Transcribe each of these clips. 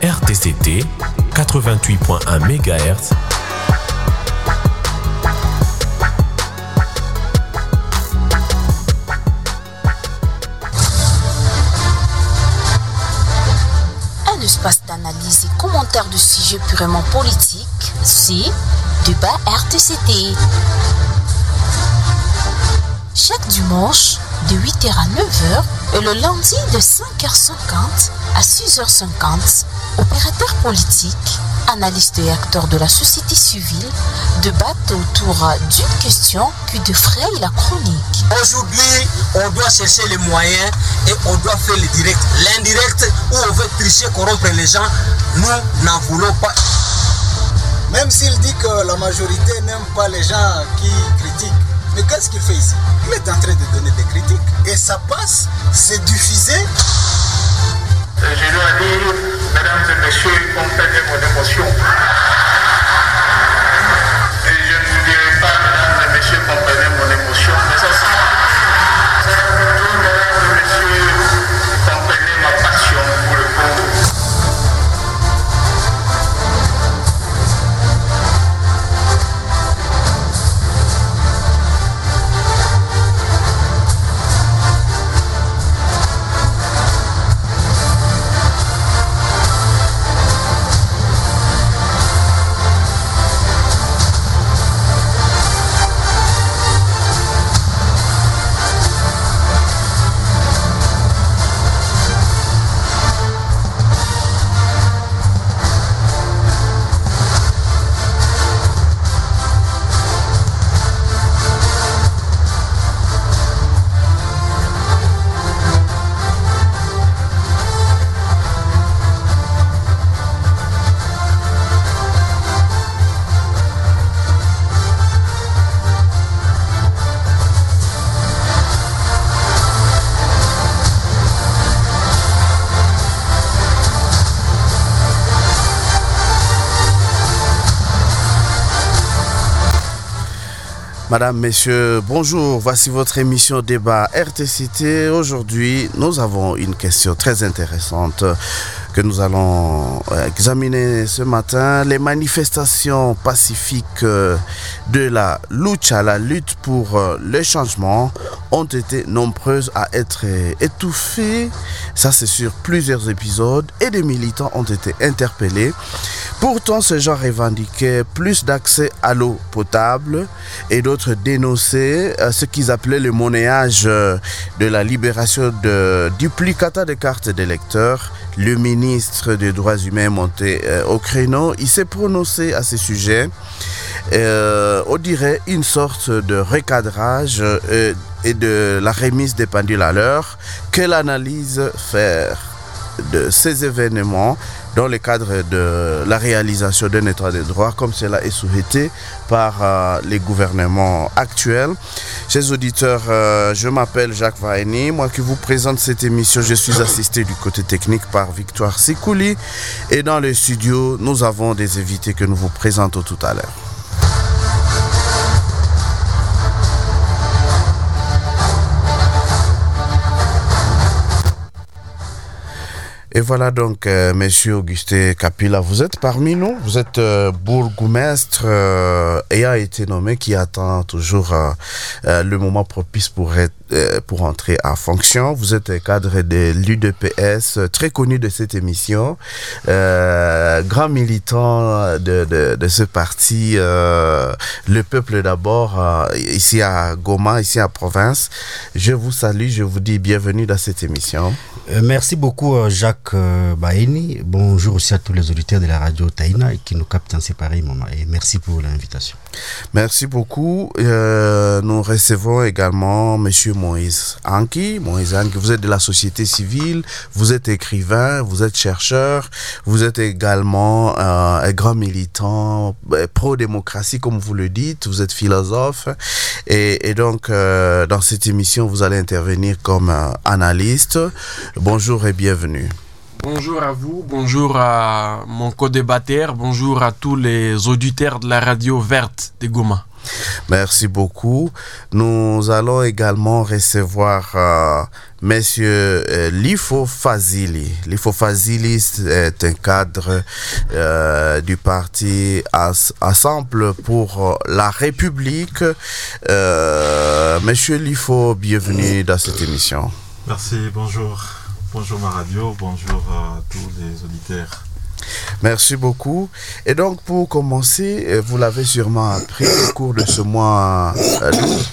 RTCT 88.1 MHz Un espace d'analyse et commentaire de sujets purement politiques, c'est Débat RTCT. Chaque dimanche, de 8h à 9h et le lundi de 5h50 à 6h50, opérateurs politiques, analystes et acteurs de la société civile débattent autour d'une question qui défraye la chronique. Aujourd'hui, on doit chercher les moyens et on doit faire le direct. L'indirect, où on veut tricher, corrompre les gens, nous n'en voulons pas. Même s'il dit que la majorité n'aime pas les gens qui critiquent. Mais qu'est-ce qu'il fait ici? Est en train de donner des critiques. Et ça passe, c'est diffusé. Je dois dire, mesdames et messieurs, comprenez mon émotion. Madame, Messieurs, bonjour. Voici votre émission débat RTCT. Aujourd'hui, nous avons une question très intéressante que nous allons euh, examiner ce matin. Les manifestations pacifiques euh, de la lucha, la lutte pour euh, le changement, ont été nombreuses à être étouffées. Ça, c'est sur plusieurs épisodes et des militants ont été interpellés. Pourtant, ce genre revendiquait plus d'accès à l'eau potable et d'autres dénonçaient ce qu'ils appelaient le monnayage de la libération de duplicata de cartes d'électeurs. Le ministre des Droits humains monté euh, au créneau. Il s'est prononcé à ce sujet. Euh, on dirait une sorte de recadrage euh, et de la remise des pendules à l'heure. Quelle analyse faire de ces événements dans le cadre de la réalisation d'un état de droit comme cela est souhaité par euh, les gouvernements actuels. Chers auditeurs, euh, je m'appelle Jacques Vaini, moi qui vous présente cette émission, je suis assisté du côté technique par Victoire Sikouli et dans le studio, nous avons des invités que nous vous présentons tout à l'heure. Et voilà donc, euh, Monsieur Augustin Capilla, vous êtes parmi nous, vous êtes euh, bourgmestre euh, et a été nommé qui attend toujours euh, euh, le moment propice pour euh, pour entrer en fonction. Vous êtes cadre de l'UDPS, très connu de cette émission, grand militant de, de, de ce parti, le peuple d'abord, ici à Goma, ici à province. Je vous salue, je vous dis bienvenue dans cette émission. Merci beaucoup Jacques euh, Baeni. Bonjour aussi à tous les auditeurs de la radio Taïna qui nous captent en pareils moments. Et merci pour l'invitation. Merci beaucoup. Euh, nous recevons également Monsieur Moïse Anki. Moïse Anki, vous êtes de la société civile, vous êtes écrivain, vous êtes chercheur, vous êtes également euh, un grand militant euh, pro-démocratie, comme vous le dites, vous êtes philosophe. Et, donc, dans cette émission, vous allez intervenir comme analyste. Bonjour et bienvenue. Bonjour à vous, bonjour à mon co-débatteur, bonjour à tous les auditeurs de la radio verte de Goma. Merci beaucoup. Nous allons également recevoir euh, Monsieur euh, Lifo Fazili. Lifo Fazili est un cadre euh, du parti As- Assemble pour la République. Euh, Monsieur Lifo, bienvenue dans cette émission. Merci, bonjour. Bonjour ma radio, bonjour à tous les auditeurs. Merci beaucoup. Et donc, pour commencer, euh, vous l'avez sûrement appris au cours de ce mois euh,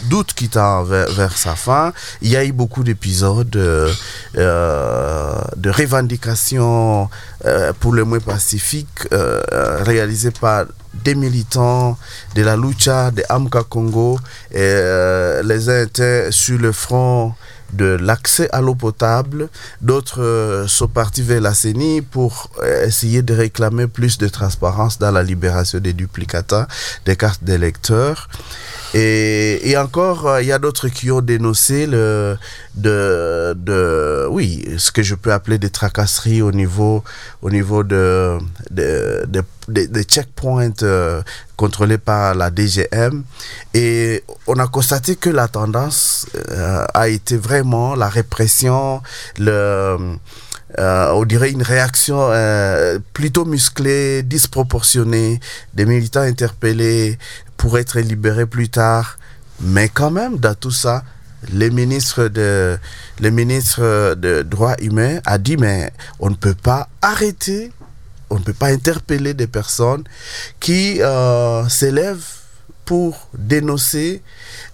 d'août qui tend vers, sa fin, il y a eu beaucoup d'épisodes euh, de revendications pour le moins pacifiques euh, réalisés par des militants de la lucha de Amka Congo. Et, les uns étaient sur le front de l'accès à l'eau potable. D'autres euh, sont partis vers la CENI pour euh, essayer de réclamer plus de transparence dans la libération des duplicata des cartes d'électeurs. Et, et encore, euh, il y a d'autres qui ont dénoncé le, de, de, oui, ce que je peux appeler des tracasseries au niveau, au niveau de, de, de, de- de checkpoints euh, contrôlés par la DGM. Et on a constaté que la tendance euh, a été vraiment la répression, le, euh, on dirait une réaction euh, plutôt musclée, disproportionnée, des militants interpellés pour être libérés plus tard. Mais quand même, dans tout ça, le ministre de, le ministre droits humains a dit, mais on ne peut pas arrêter, on ne peut pas interpeller des personnes qui euh, s'élèvent pour dénoncer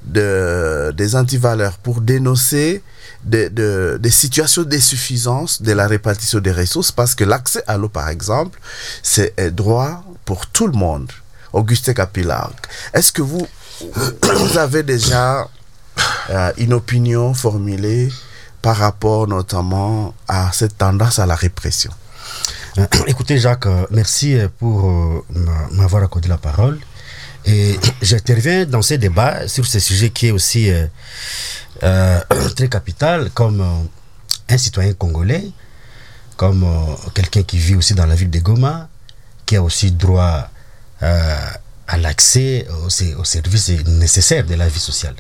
de- des antivaleurs, pour dénoncer de- de- des situations d'insuffisance de la répartition des ressources, parce que l'accès à l'eau, par exemple, c'est un droit pour tout le monde. Augustin Capilargue, est-ce que vous, avez déjà euh, une opinion formulée par rapport notamment à cette tendance à la répression? Écoutez, Jacques, euh, merci euh, pour m'a- m'avoir accordé la parole. Et j'interviens dans ces débats sur ce sujet qui est aussi très capital, comme un citoyen congolais, comme quelqu'un qui vit aussi dans la ville de Goma, qui a aussi droit à l'accès aux services nécessaires de la vie sociale.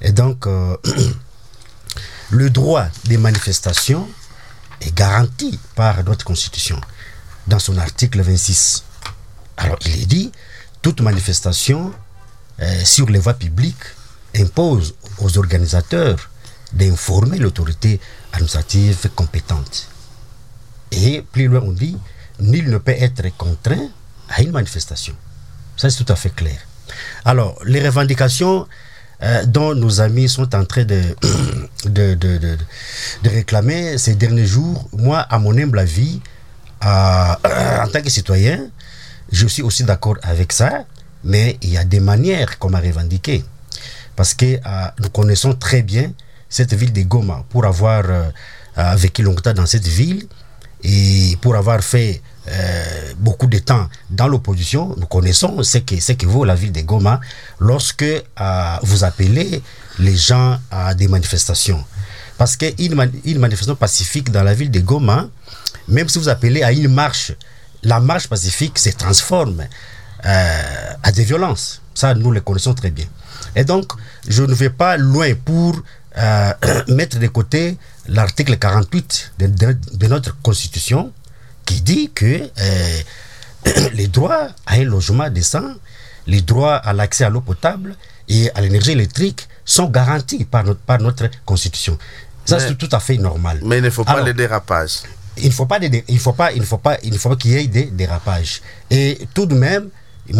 Et donc, euh, le droit des manifestations est garanti par notre Constitution dans son article 26. Alors, il est dit, toute manifestation euh, sur les voies publiques impose aux organisateurs d'informer l'autorité administrative compétente. Et plus loin, on dit, nul ne peut être contraint à une manifestation. Ça, c'est tout à fait clair. Alors, les revendications euh, dont nos amis sont en train de, de, de, de- de réclamer ces derniers jours, moi, à mon humble avis, euh, en tant que citoyen, je suis aussi d'accord avec ça, mais il y a des manières qu'on m'a revendiqué. Parce que euh, nous connaissons très bien cette ville de Goma pour avoir vécu longtemps dans cette ville et pour avoir fait euh, beaucoup de temps dans l'opposition, nous connaissons ce que, ce que vaut la ville de Goma lorsque euh, vous appelez les gens à des manifestations. Parce qu'une une manifestation pacifique dans la ville de Goma, même si vous appelez à une marche, la marche pacifique se transforme euh, à des violences. Ça, nous le connaissons très bien. Et donc, je ne vais pas loin pour mettre de côté l'article 48 de, de- de notre Constitution qui dit que euh, les droits à un logement décent, les droits à l'accès à l'eau potable et à l'énergie électrique sont garantis par notre, par notre Constitution. Ça, c'est tout à fait normal. Mais il ne faut pas Alors, les dérapages. il ne faut pas des- il faut pas il faut pas il faut pas qu'il y ait des dérapages et tout de même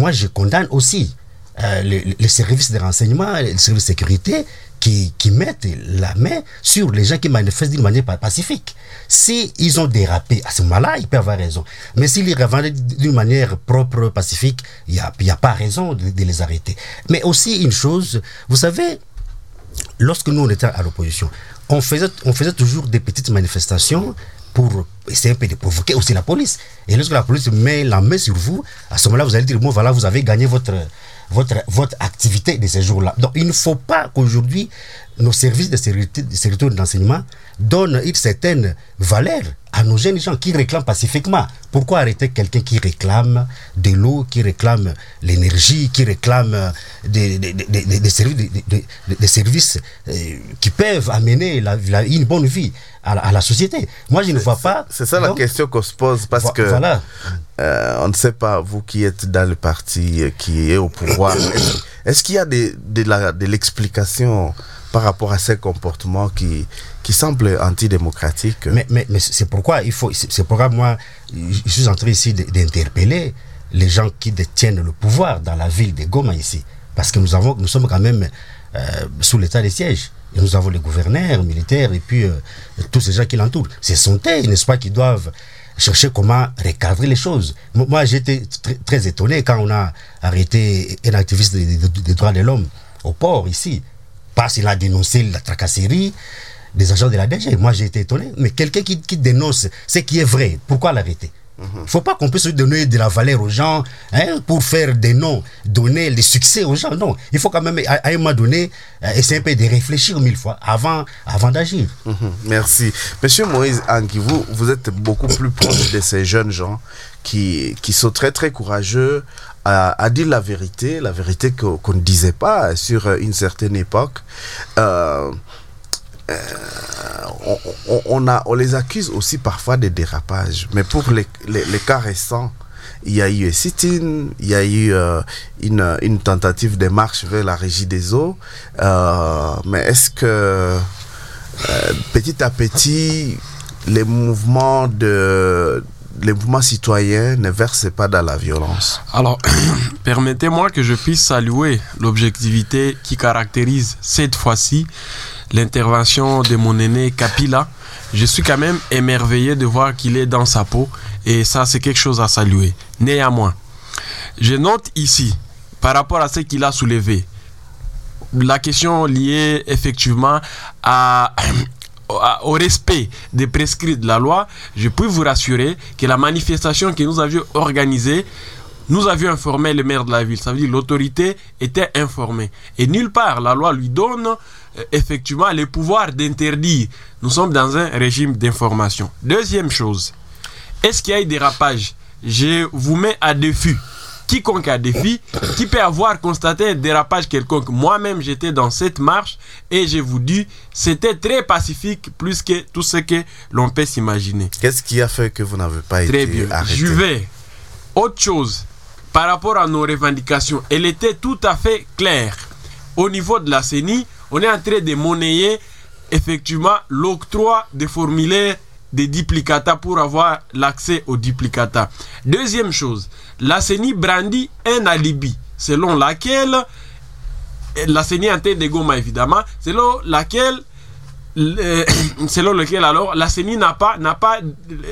moi je condamne aussi euh, les, les services de renseignement les services de sécurité qui, qui mettent la main sur les gens qui manifestent d'une manière pa- pacifique. Si ils ont dérapé à ce moment-là ils peuvent avoir raison. Mais s'ils revendiquent d'une manière propre pacifique il n'y a, y a pas raison de, de les arrêter. Mais aussi une chose vous savez lorsque nous on était à l'opposition, on faisait, on faisait toujours des petites manifestations pour essayer un peu de provoquer aussi la police. Et lorsque la police met la main sur vous, à ce moment-là, vous allez dire, bon, voilà, vous avez gagné votre, votre, votre activité de ces jours-là. Donc, il ne faut pas qu'aujourd'hui, nos services de sécurité, de sécurité d'enseignement donnent une certaine valeur à nos jeunes gens qui réclament pacifiquement. Pourquoi arrêter quelqu'un qui réclame de l'eau, qui réclame l'énergie, qui réclame des, des, des, des- services, euh, qui peuvent amener la- une bonne vie à la, à la société Moi, je ne vois pas. C'est ça la question qu'on se pose parce vo- que Voilà. euh, on ne sait pas, vous qui êtes dans le parti euh, qui est au pouvoir, est-ce qu'il y a des- de l'explication par rapport à ces comportements qui, qui semblent antidémocratiques? Mais, mais, mais c'est pourquoi il faut. C'est pourquoi moi, je suis en train ici d'interpeller les gens qui détiennent le pouvoir dans la ville de Goma ici. Parce que nous, avons, nous sommes quand même euh, sous l'état de siège. Nous avons les gouverneurs militaires et puis euh, tous ces gens qui l'entourent. Ce sont eux, n'est-ce pas, qui doivent chercher comment recadrer les choses. Mo- Moi, j'étais très, très étonné quand on a arrêté un activiste des, droits de l'homme au port ici, parce qu'il a dénoncé la tracasserie des agents de la DG. Moi, j'ai été étonné. Mais quelqu'un qui dénonce ce qui est vrai, pourquoi l'arrêter? Il ne faut pas qu'on puisse donner de la valeur aux gens hein, pour faire des noms, donner le succès aux gens. Non, il faut quand même, à, un moment donné, euh, essayer un peu de réfléchir mille fois avant, avant d'agir. Mhm, Merci. Monsieur Moïse Anki, vous, vous êtes beaucoup plus proche de ces jeunes gens qui, qui sont très très courageux à, dire la vérité, la vérité qu'on ne disait pas sur une certaine époque. Euh, euh, on, les accuse aussi parfois de dérapage. Mais pour les, cas récents, il y a eu un sit-in, il y a eu euh, une, tentative de marche vers la régie des eaux. Euh, mais est-ce que petit à petit, les mouvements de les mouvements citoyens ne versent pas dans la violence? Alors, permettez-moi que je puisse saluer l'objectivité qui caractérise cette fois-ci l'intervention de mon aîné Kapila. Je suis quand même émerveillé de voir qu'il est dans sa peau et ça, c'est quelque chose à saluer. Néanmoins, je note ici, par rapport à ce qu'il a soulevé, la question liée effectivement à, au respect des prescrits de la loi, je peux vous rassurer que la manifestation que nous avions organisée, nous avions informé le maire de la ville. Ça veut dire l'autorité était informée. Et nulle part, la loi lui donne effectivement le pouvoir d'interdire. Nous sommes dans un régime d'information. Deuxième chose, est-ce qu'il y a eu dérapage Je vous mets à défi. Quiconque a défi, qui peut avoir constaté un dérapage quelconque. Moi-même, j'étais dans cette marche et je vous dis, c'était très pacifique, plus que tout ce que l'on peut s'imaginer. Qu'est-ce qui a fait que vous n'avez pas Très été bien. arrêté? Je vais. Autre chose, par rapport à nos revendications, elle était tout à fait claire. Au niveau de la CENI, on est en train de monnayer effectivement l'octroi des formulaires des duplicata pour avoir l'accès aux duplicata. Deuxième chose, la CENI brandit un alibi selon laquelle la CENI en tête de Goma évidemment, selon laquelle le- selon lequel alors la CENI n'a pas, n'a pas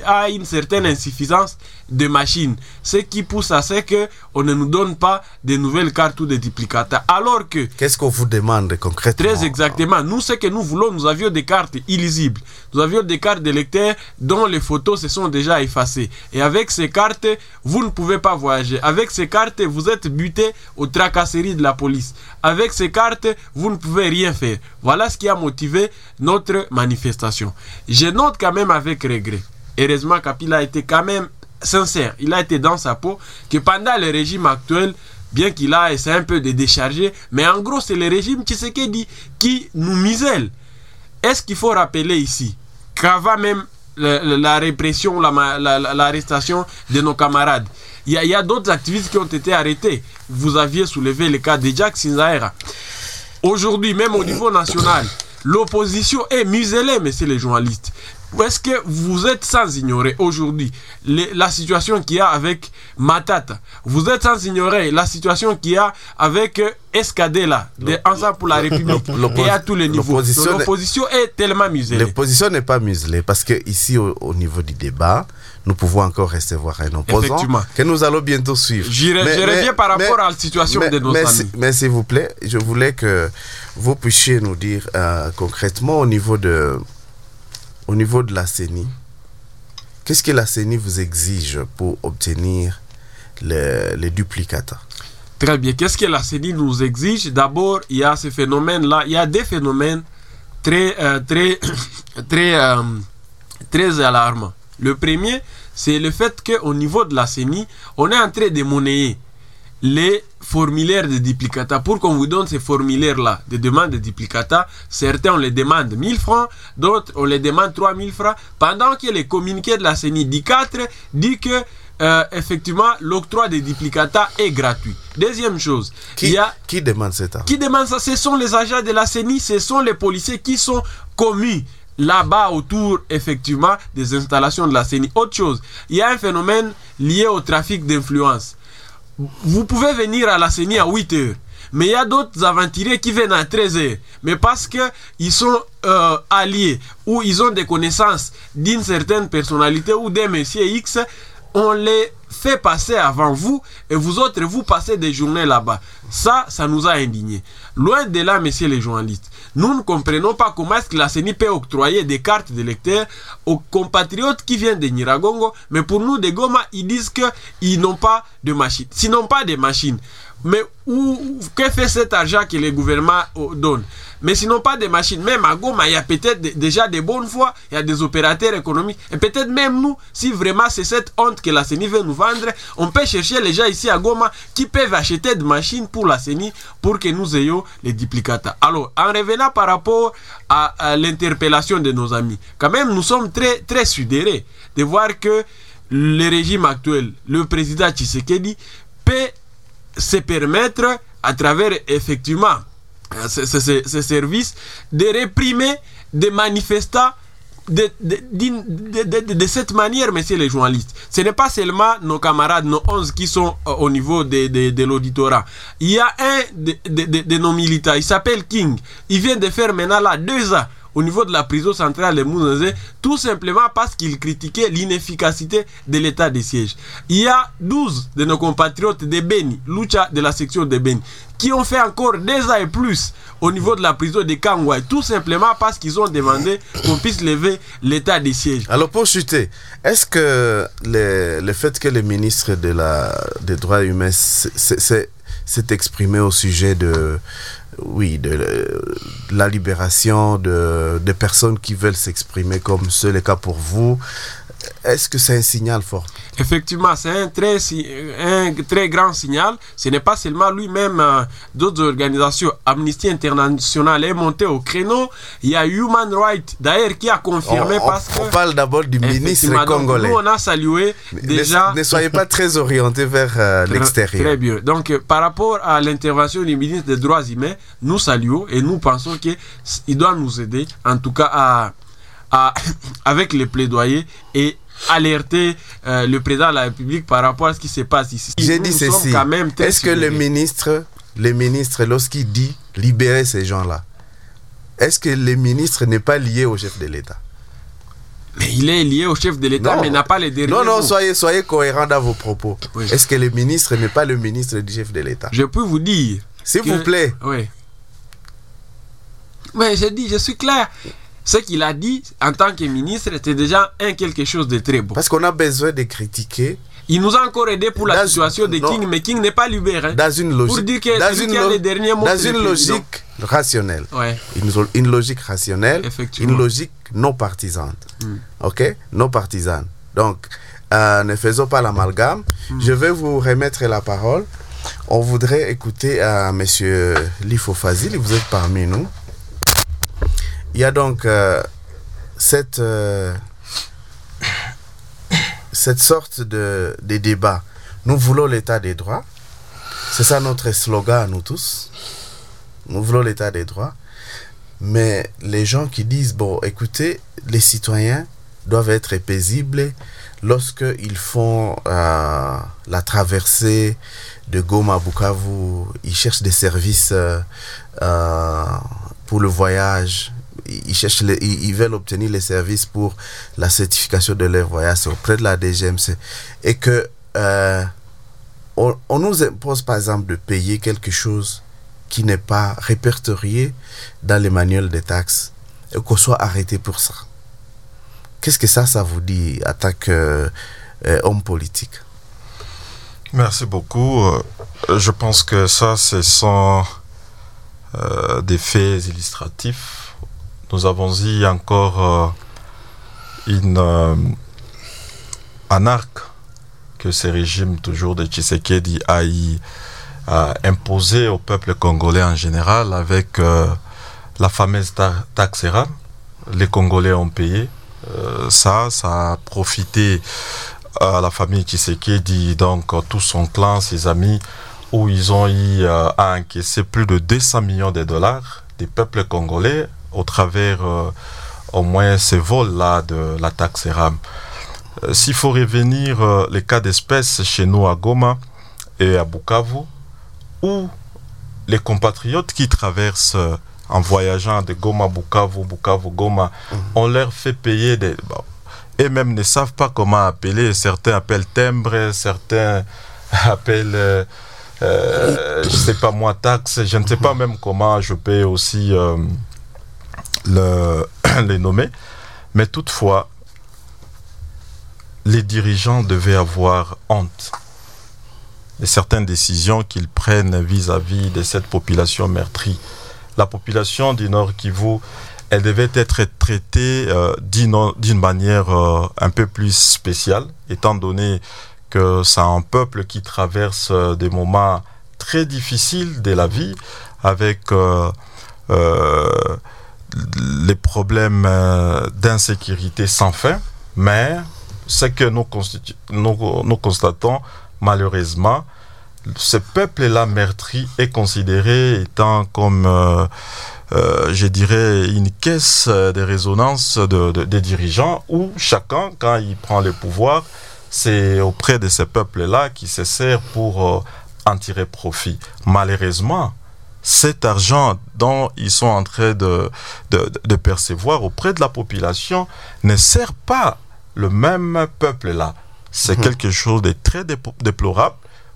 a une certaine insuffisance de machines, ce qui pousse à ce que on ne nous donne pas de nouvelles cartes ou de duplicata. Alors que Qu'est-ce qu'on vous demande concrètement? Très exactement. Nous, ce que nous voulons, nous avions des cartes illisibles. Nous avions des cartes de lecteurs dont les photos se sont déjà effacées. Et avec ces cartes, vous ne pouvez pas voyager. Avec ces cartes, vous êtes buté aux tracasseries de la police. Avec ces cartes, vous ne pouvez rien faire. Voilà ce qui a motivé notre manifestation. Je note quand même avec regret. Heureusement, Kapila a été quand même sincère. Il a été dans sa peau que pendant le régime actuel, bien qu'il a essayé un peu de décharger, mais en gros, c'est le régime Tshisekedi qui nous misèle. Est-ce qu'il faut rappeler ici qu'avant même la répression, la la- la- l'arrestation de nos camarades, il y a, a d'autres activistes qui ont été arrêtés. Vous aviez soulevé le cas de Jack Sinzaera. Aujourd'hui, même au niveau national, l'opposition est muselée, messieurs les journalistes. Est-ce que vous êtes sans ignorer aujourd'hui la situation qu'il y a avec Matata? Vous êtes sans ignorer la situation qu'il y a avec euh, Escadela, de Ensemble pour la République, et à tous les niveaux. l'opposition est tellement muselée. L'opposition n'est pas muselée parce que ici au, au niveau du débat, nous pouvons encore recevoir un opposant que nous allons bientôt suivre. Mais- reviens par rapport mais- à la situation mais- de nos mais amis. Mais s'il vous plaît, je voulais que vous puissiez nous dire euh, concrètement au niveau de, au niveau de la CENI, qu'est-ce que la CENI vous exige pour obtenir les, les duplicata? Très bien. Qu'est-ce que la CENI nous exige? D'abord, il y a ce phénomène-là. Il y a des phénomènes très, euh, très, très, euh, très alarmants. Le premier, c'est le fait qu'au niveau de la CENI, on est en train de monnayer les formulaires de duplicata. Pour qu'on vous donne ces formulaires-là de demande de duplicata, certains on les demande 1000 francs, d'autres on les demande 3000 francs, pendant que les communiqués de la CENI dit 4 dit que euh, effectivement l'octroi des duplicata est gratuit. Deuxième chose, Qui, il y a qui demande cet qui demande ça? Ce sont les agents de la CENI, ce sont les policiers qui sont commis là-bas autour, effectivement, des installations de la CENI. Autre chose, il y a un phénomène lié au trafic d'influence. Vous pouvez venir à la CENI à 8 heures. Mais il y a d'autres aventuriers qui viennent à 13 heures. Mais parce qu'ils sont euh, alliés ou ils ont des connaissances d'une certaine personnalité ou d'un monsieur X, on les fait passer avant vous et vous autres, vous passez des journées là-bas. Ça, ça nous a indignés. Loin de là, messieurs les journalistes, nous ne comprenons pas comment est-ce que la CENI peut octroyer des cartes de lecteurs aux compatriotes qui viennent de Niragongo, mais pour nous, de Goma, ils disent qu'ils n'ont pas de machines. S'ils n'ont pas de machines, mais où, que fait cet argent que le gouvernement euh, donne? Mais sinon pas de machines. Même à Goma, il y a peut-être déjà des bonnes fois, il y a des opérateurs économiques. Et peut-être même nous, si vraiment c'est cette honte que la CENI veut nous vendre, on peut chercher les gens ici à Goma qui peuvent acheter des machines pour la CENI pour que nous ayons les duplicata. Alors, en revenant par rapport à, à l'interpellation de nos amis, quand même, nous sommes très, très sidérés de voir que le régime actuel, le président Tshisekedi, peut se permettre, à travers effectivement euh, ce, ce- ce- ce service, de réprimer des manifestants de, de- de- de- cette manière, messieurs les journalistes. Ce n'est pas seulement nos camarades, nos 11 qui sont euh, au niveau de, l'auditorat. Il y a un de, nos militants, il s'appelle King. Il vient de faire maintenant là deux ans au niveau de la prison centrale de Mounazé, tout simplement parce qu'il critiquait l'inefficacité de l'état de siège. Il y a 12 de nos compatriotes de Beni, Lucha de la section de Beni, qui ont fait encore deux ans et plus au niveau de la prison de Kangwai, tout simplement parce qu'ils ont demandé qu'on puisse lever l'état de siège. Alors pour chuter, est-ce que le, fait que le ministre de des droits humains s'est exprimé au sujet de, oui, de, le- la libération de personnes qui veulent s'exprimer comme c'est le cas pour vous, est-ce que c'est un signal fort? Effectivement, c'est un très, un très grand signal. Ce n'est pas seulement lui-même, euh, d'autres organisations. Amnesty International est monté au créneau. Il y a Human Rights, d'ailleurs, qui a confirmé on, on- parce que. on parle d'abord du ministre donc, congolais. Nous, on a salué déjà. Ne, soyez pas très orienté vers euh, l'extérieur. Très bien. Donc, euh, par rapport à l'intervention du ministre des Droits humains, nous saluons et nous pensons qu'il doit nous aider, en tout cas, à, à- avec les plaidoyers et alerter euh, le président de la République par rapport à ce qui se passe ici. J'ai dit ceci. Est-ce que le ministre, le ministre, lorsqu'il dit libérer ces gens-là, est-ce que le ministre n'est pas lié au chef de l'État? Mais il est lié au chef de l'État, mais il n'a pas les derniers Non, non, soyez, soyez cohérent dans vos propos. Oui. Est-ce que le ministre n'est pas le ministre du chef de l'État? Je peux vous dire. S'il que- vous plaît. Oui. Mais j'ai dit, je suis clair. Ce qu'il a dit en tant que ministre était déjà un quelque chose de très bon. Parce qu'on a besoin de critiquer Il nous a encore aidé pour la Dans- situation de non. King, mais King n'est pas libéré. dans une Pour logique, dire que dans une, qui a les derniers mots, dans une logique rationnelle. Ouais. Une, logique rationnelle, Effectivement. une logique non partisane. Mm. Ok? Non partisane. Donc, euh, ne faisons pas l'amalgame. Mm. Je vais vous remettre la parole. On voudrait écouter à Monsieur Lifo Fazil, vous êtes parmi nous. Il y a donc euh, cette, euh, cette sorte de, débat. Nous voulons l'état des droits. C'est ça notre slogan nous tous. Nous voulons l'état des droits. Mais les gens qui disent, bon, écoutez, les citoyens doivent être paisibles lorsqu'ils font euh, la traversée de Goma à Bukavu, ils cherchent des services pour le voyage, ils, cherchent ils, veulent obtenir les services pour la certification de leur voyage auprès de la DGMC. Et que euh, on, nous impose par exemple de payer quelque chose qui n'est pas répertorié dans les manuels des taxes et qu'on soit arrêté pour ça. Qu'est-ce que ça, ça vous dit, en tant qu'homme politique? Merci beaucoup. Euh, Je pense que ça, ce sont euh, des faits illustratifs. Nous avons eu encore euh, une, euh, anarque que ce régime toujours de Tshisekedi a, a imposé au peuple congolais en général avec euh, la fameuse ta taxe RAM. Les Congolais ont payé. Euh, ça, ça a profité à la famille Tshisekedi, donc tout son clan, ses amis, où ils ont eu euh, à encaisser plus de 200 millions de dollars des peuples congolais au travers euh, au moins ces vols-là de la taxe RAM. Euh, S'il faut revenir euh, les cas d'espèce chez nous à Goma et à Bukavu, où les compatriotes qui traversent en voyageant de Goma, Bukavu, Bukavu, Goma, on leur fait payer des... bon, et même ne savent pas comment appeler. Certains appellent timbre, certains appellent, euh, euh, je sais pas moi, taxe. Je ne sais pas même comment je peux aussi euh, le, les nommer. Mais toutefois, les dirigeants devaient avoir honte de certaines décisions qu'ils prennent vis-à-vis de cette population meurtrie. La population du Nord Kivu, elle devait être traitée euh, d'une manière euh, un peu plus spéciale, étant donné que c'est un peuple qui traverse euh, des moments très difficiles de la vie, avec euh, les problèmes euh, d'insécurité sans fin, mais ce que nous, constatons malheureusement, ce peuple-là meurtri est considéré étant comme, euh, euh, je dirais, une caisse de résonance de, de- des dirigeants où chacun, quand il prend le pouvoir, c'est auprès de ce peuple-là qui se sert pour en tirer profit. Malheureusement, cet argent dont ils sont en train de, de, de percevoir auprès de la population ne sert pas le même peuple-là. C'est quelque chose de très dép- déplorable.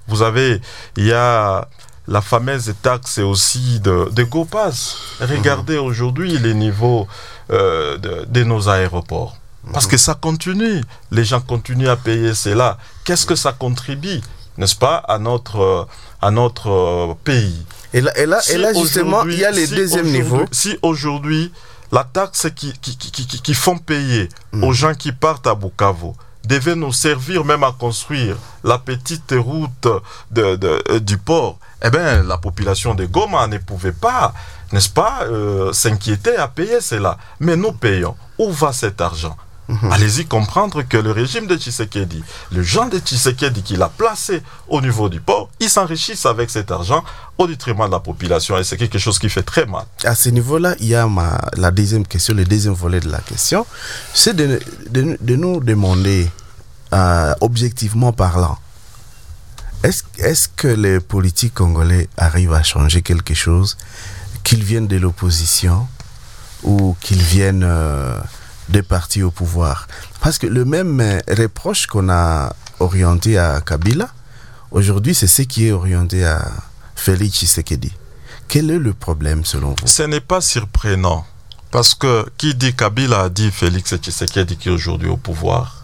Vous avez, il y a la fameuse taxe aussi de, de GoPass. Regardez aujourd'hui les niveaux euh, de, de nos aéroports. Parce que ça continue. Les gens continuent à payer cela. Qu'est-ce que ça contribue, n'est-ce pas, à notre, à notre euh, pays? Et là, et là, et là justement, il y a les si aujourd'hui- niveaux. Si aujourd'hui, la taxe qui, qui, qui, qui- font payer aux gens qui partent à Bukavu devait nous servir même à construire la petite route de, de- euh, du port, eh bien, la population de Goma ne pouvait pas, n'est-ce pas, euh, s'inquiéter à payer cela. Mais nous payons. Où va cet argent? Allez-y comprendre que le régime de Tshisekedi, le gens de Tshisekedi qu'il a placé au niveau du port, ils s'enrichissent avec cet argent au détriment de la population et c'est quelque chose qui fait très mal. À ce niveau-là, il y a ma, la deuxième question, le deuxième volet de la question, c'est de, de- de nous demander, euh, objectivement parlant, est-ce est-ce que les politiques congolais arrivent à changer quelque chose, qu'ils viennent de l'opposition ou qu'ils viennent euh, des partis au pouvoir Parce que le même euh, reproche qu'on a orienté à Kabila, aujourd'hui, c'est ce qui est orienté à Félix Tshisekedi. Quel est le problème selon vous? Ce n'est pas surprenant parce que qui dit Kabila dit Félix Tshisekedi qui est aujourd'hui au pouvoir.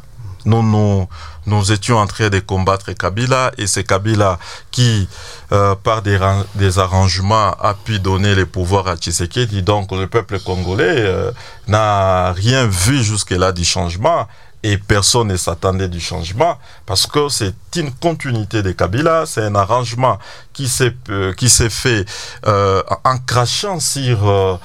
Nous, étions en train de combattre Kabila et c'est Kabila qui, euh, par des, ran- des arrangements, a pu donner les pouvoirs à Tshisekedi. Donc le peuple congolais euh, n'a rien vu jusque-là du changement et personne ne s'attendait du changement parce que c'est une continuité de Kabila, c'est un arrangement qui s'est euh, qui s'est fait en crachant sur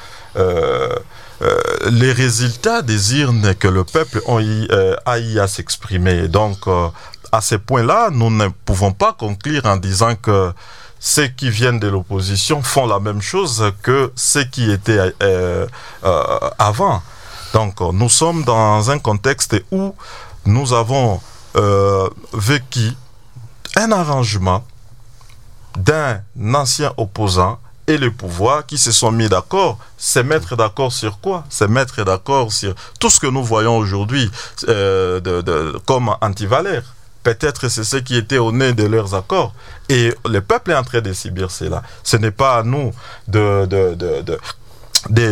euh, les résultats des urnes que le peuple eu, euh, à s'exprimer. Donc, euh, à ce point-là, nous ne pouvons pas conclure en disant que ceux qui viennent de l'opposition font la même chose que ceux qui étaient avant. Donc, nous sommes dans un contexte où nous avons vécu un arrangement d'un ancien opposant et le pouvoir qui se sont mis d'accord, se mettre d'accord sur quoi? Se mettre d'accord sur tout ce que nous voyons aujourd'hui euh, de, comme antivaleur. Peut-être c'est ce qui était au nez de leurs accords. Et le peuple est en train de subir cela. Ce n'est pas à nous de, de, de-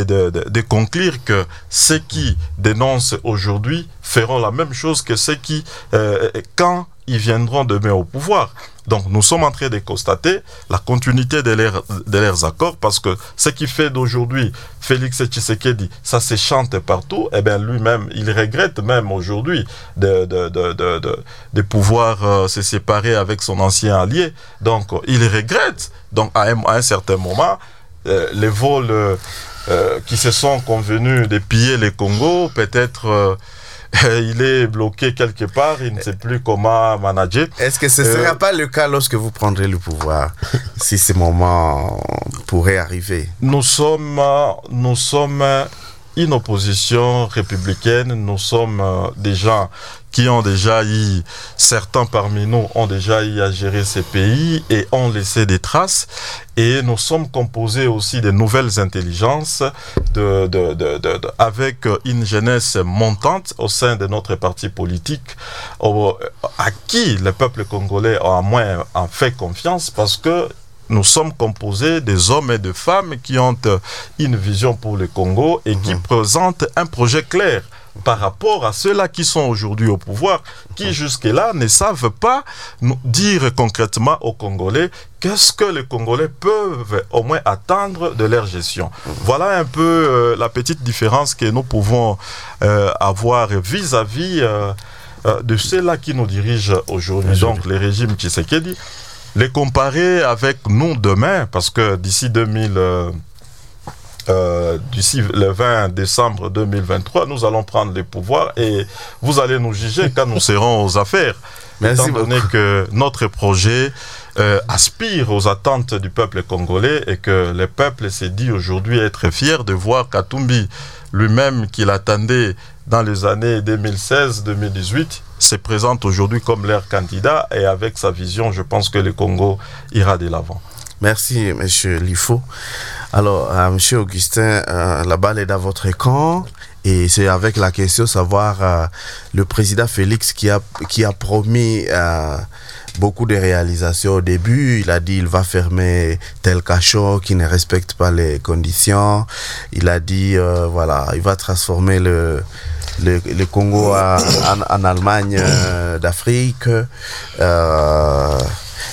de- de conclure que ceux qui dénoncent aujourd'hui feront la même chose que ceux qui, euh, quand ils viendront demain au pouvoir. Donc nous sommes en train de constater la continuité de, leur- de leurs accords parce que ce qui fait d'aujourd'hui Félix Tshisekedi, ça se chante partout, et bien lui-même, il regrette même aujourd'hui de, pouvoir euh, se séparer avec son ancien allié. Donc il regrette. Donc à un, certain moment, euh, les vols euh, qui se sont convenus de piller les Congo, peut-être il est bloqué quelque part, il ne sait plus comment manager. Est-ce que ce ne Euh, sera pas le cas lorsque vous prendrez le pouvoir, si ce moment pourrait arriver? Nous sommes, euh, nous sommes euh, une opposition républicaine, nous sommes euh, des gens qui ont déjà eu, certains parmi nous ont déjà eu à gérer ces pays et ont laissé des traces. Et nous sommes composés aussi de nouvelles intelligences, de, de, de, avec une jeunesse montante au sein de notre parti politique, au- à qui le peuple congolais a moins en fait confiance parce que nous sommes composés des hommes et de femmes qui ont une vision pour le Congo et qui présentent un projet clair par rapport à ceux-là qui sont aujourd'hui au pouvoir, qui jusque-là ne savent pas dire concrètement aux Congolais qu'est-ce que les Congolais peuvent au moins attendre de leur gestion. Voilà un peu euh, la petite différence que nous pouvons euh, avoir vis-à-vis euh, de ceux-là qui nous dirigent aujourd'hui, donc les régimes Tshisekedi les comparer avec nous demain, parce que d'ici 2000, euh, d'ici le 20 décembre 2023, nous allons prendre les pouvoirs et vous allez nous juger quand nous serons aux affaires. Merci étant donné que notre projet euh, aspire aux attentes du peuple congolais et que le peuple s'est dit aujourd'hui être fier de voir Katumbi lui-même qu'il attendait dans les années 2016-2018 se présente aujourd'hui comme leur candidat et avec sa vision, je pense que le Congo ira de l'avant. Merci, Monsieur Lifo. Alors, euh, Monsieur Augustin, euh, la balle est dans votre camp. Et c'est avec la question savoir euh, le président Félix qui a, qui a promis euh, beaucoup de réalisations au début. Il a dit il va fermer tel cachot qui ne respecte pas les conditions. Il a dit voilà, il va transformer le, le, Congo en, en Allemagne d'Afrique.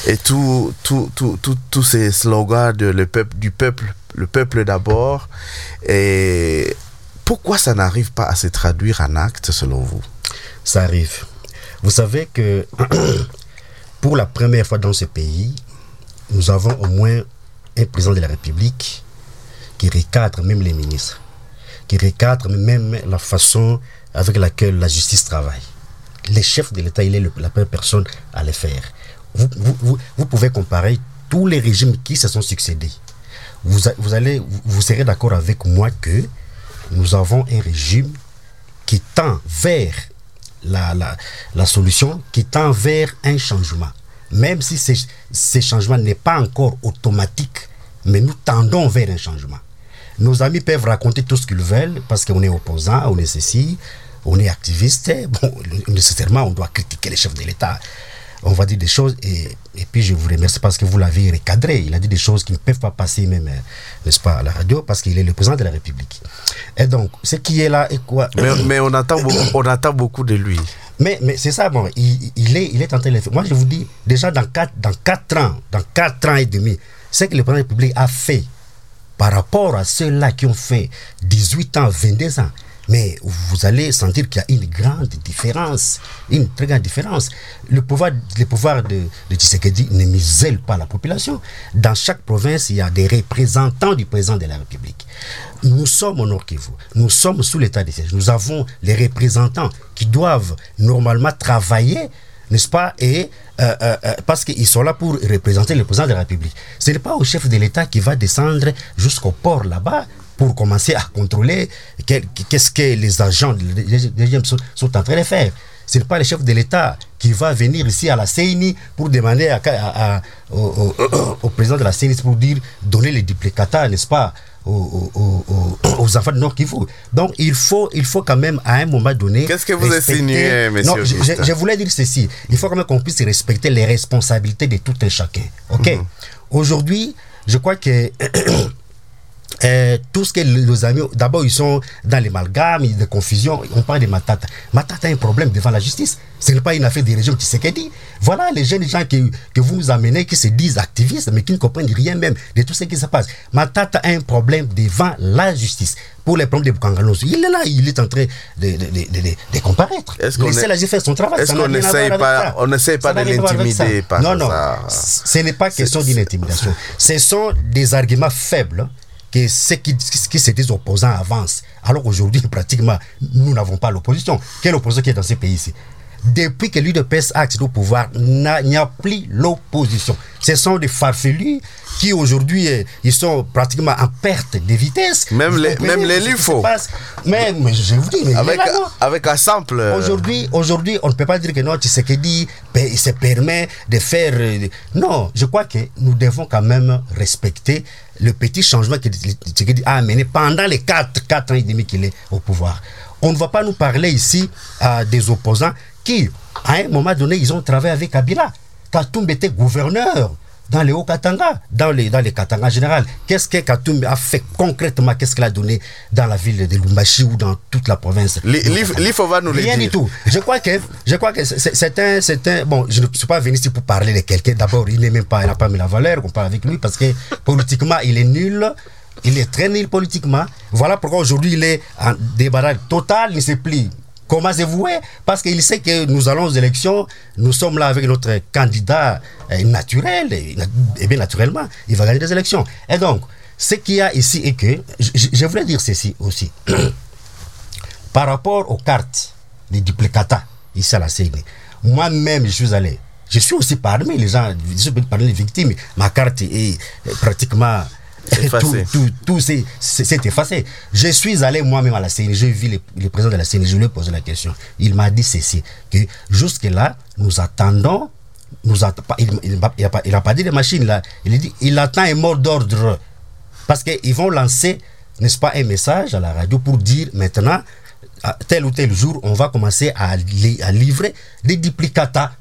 Et tout, tout, tout, tout- tous ces slogans de le peuple, du peuple, le peuple d'abord. Et pourquoi ça n'arrive pas à se traduire en actes selon vous? Ça arrive. Vous savez que pour la première fois dans ce pays, nous avons au moins un président de la République qui recadre même les ministres, qui recadre même la façon avec laquelle la justice travaille. Le chef de l'État, il est la première personne à le faire. Vous, pouvez comparer tous les régimes qui se sont succédés. Vous, allez, vous- serez d'accord avec moi que nous avons un régime qui tend vers la, solution, qui tend vers un changement. Même si ce, ce changement n'est pas encore automatique, mais nous tendons vers un changement. Nos amis peuvent raconter tout ce qu'ils veulent parce qu'on est opposant, on est ceci, on est activiste. Bon, nécessairement, on doit critiquer les chefs de l'État. On va dire des choses et, et puis je vous remercie parce que vous l'avez recadré. Il a dit des choses qui ne peuvent pas passer même, euh, n'est-ce pas, à la radio parce qu'il est le président de la République. Et donc, ce qui est là est quoi mais, mais on, attend beaucoup, on attend beaucoup de lui. mais, mais c'est ça, bon, il, il est, il est en train de le faire. Moi, je vous dis, déjà dans 4, dans quatre ans, dans 4 ans et demi, ce que le président de la République a fait par rapport à ceux-là qui ont fait 18 ans, 22 ans, mais vous allez sentir qu'il y a une grande différence, une très grande différence. Le pouvoir, de, de Tshisekedi ne muselle pas la population. Dans chaque province, il y a des représentants du président de la République. Nous sommes au Nord Kivu, nous sommes sous l'état de siège. Nous avons les représentants qui doivent normalement travailler n'est-ce pas Et euh, euh, euh, parce qu'ils sont là pour représenter le président de la République. Ce n'est pas au chef de l'État qui va descendre jusqu'au port là-bas pour commencer à contrôler qu'est-ce que les agents l'État sont, en train de faire. Ce n'est pas le chef de l'État qui va venir ici à la CENI pour demander à- à- à- au, au- au président de la CENI pour dire donner les duplicata, n'est-ce pas, aux, aux- aux- aux enfants de Nord Kivu. Donc il faut, il faut quand même à un moment donné. Qu'est-ce que vous insinuez, monsieur Non, je- je- voulais dire ceci. Il faut quand même qu'on puisse respecter les responsabilités de tout un chacun. OK? Aujourd'hui, je crois que euh, tout ce que nos amis, d'abord ils sont dans les malgames, des confusions, on parle de Matata. Matata a un problème devant la justice. Ce n'est pas une affaire des régions qui s'est dit. Voilà les jeunes gens que, que vous nous amenez, qui se disent activistes, mais qui ne comprennent rien même de tout ce qui se passe. Matata a un problème devant la justice. Pour les problèmes de Bukanganos, il est là, il est en train de, de, de, de, de comparaître. Est-ce qu'on Laissez la justice faire son travail. est-ce qu'on rien à essaye voir avec pas- on n'essaye pas Ça de l'intimider Non, non. ça. Ce n'est pas question d'une intimidation. Ce sont des arguments faibles que ceux qui, qui disent opposants avancent. Alors aujourd'hui, pratiquement, nous n'avons pas l'opposition. Quelle opposition qui est dans ce pays-ci Depuis que l'UDPS a accédé au pouvoir, n'y a plus l'opposition. Ce sont des farfelus qui aujourd'hui, euh, ils sont pratiquement en perte de vitesse. Même les- même les Lifo. Même, je vous dis, mais Avec, un sample. euh, Aujourd'hui, aujourd'hui, on ne peut pas dire que non, Tshisekedi ben, il se permet de faire. euh, Non, je crois que nous devons quand même respecter le petit changement que Tshisekedi a amené pendant les 4, quatre ans et demi qu'il est au pouvoir. On ne va pas nous parler ici à des opposants qui, à un moment donné, ils ont travaillé avec Kabila. Katumbi était gouverneur dans les Hauts-Katanga, dans les, dans les Katanga général. Qu'est-ce que Katumbi a fait concrètement? Qu'est-ce qu'il a donné dans la ville de Lumbashi ou dans toute la province Lifo va nous le Rien dire. du tout. Je crois que, je crois que c'est un, c'est un, bon, je ne suis pas venu ici pour parler de quelqu'un. D'abord, il n'est même pas, il n'a pas mis la valeur qu'on parle avec lui parce que politiquement, il est nul. Il est très nul politiquement. Voilà pourquoi aujourd'hui, il est en débarras total. Il ne sait plus comment se vouer parce qu'il sait que nous allons aux élections. Nous sommes là avec notre candidat euh, naturel. Et, et bien naturellement, il va gagner des élections. Et donc, ce qu'il y a ici est que, je, voulais dire ceci aussi. Par rapport aux cartes des duplicata ici à la CENI, moi-même, je suis allé. Je suis aussi parmi les gens, je suis parmi les victimes. Ma carte est pratiquement. Tout, tout, s'est effacé. Je suis allé moi-même à la CENI, j'ai vu le, le président de la CENI, je lui ai posé la question. Il m'a dit ceci, que jusque-là, nous attendons, nous il n'a pas, il a pas dit de machine là, il a dit, il attend un mot d'ordre. Parce qu'ils vont lancer, n'est-ce pas, un message à la radio pour dire maintenant, à tel ou tel jour, on va commencer à, li- à livrer des duplicata.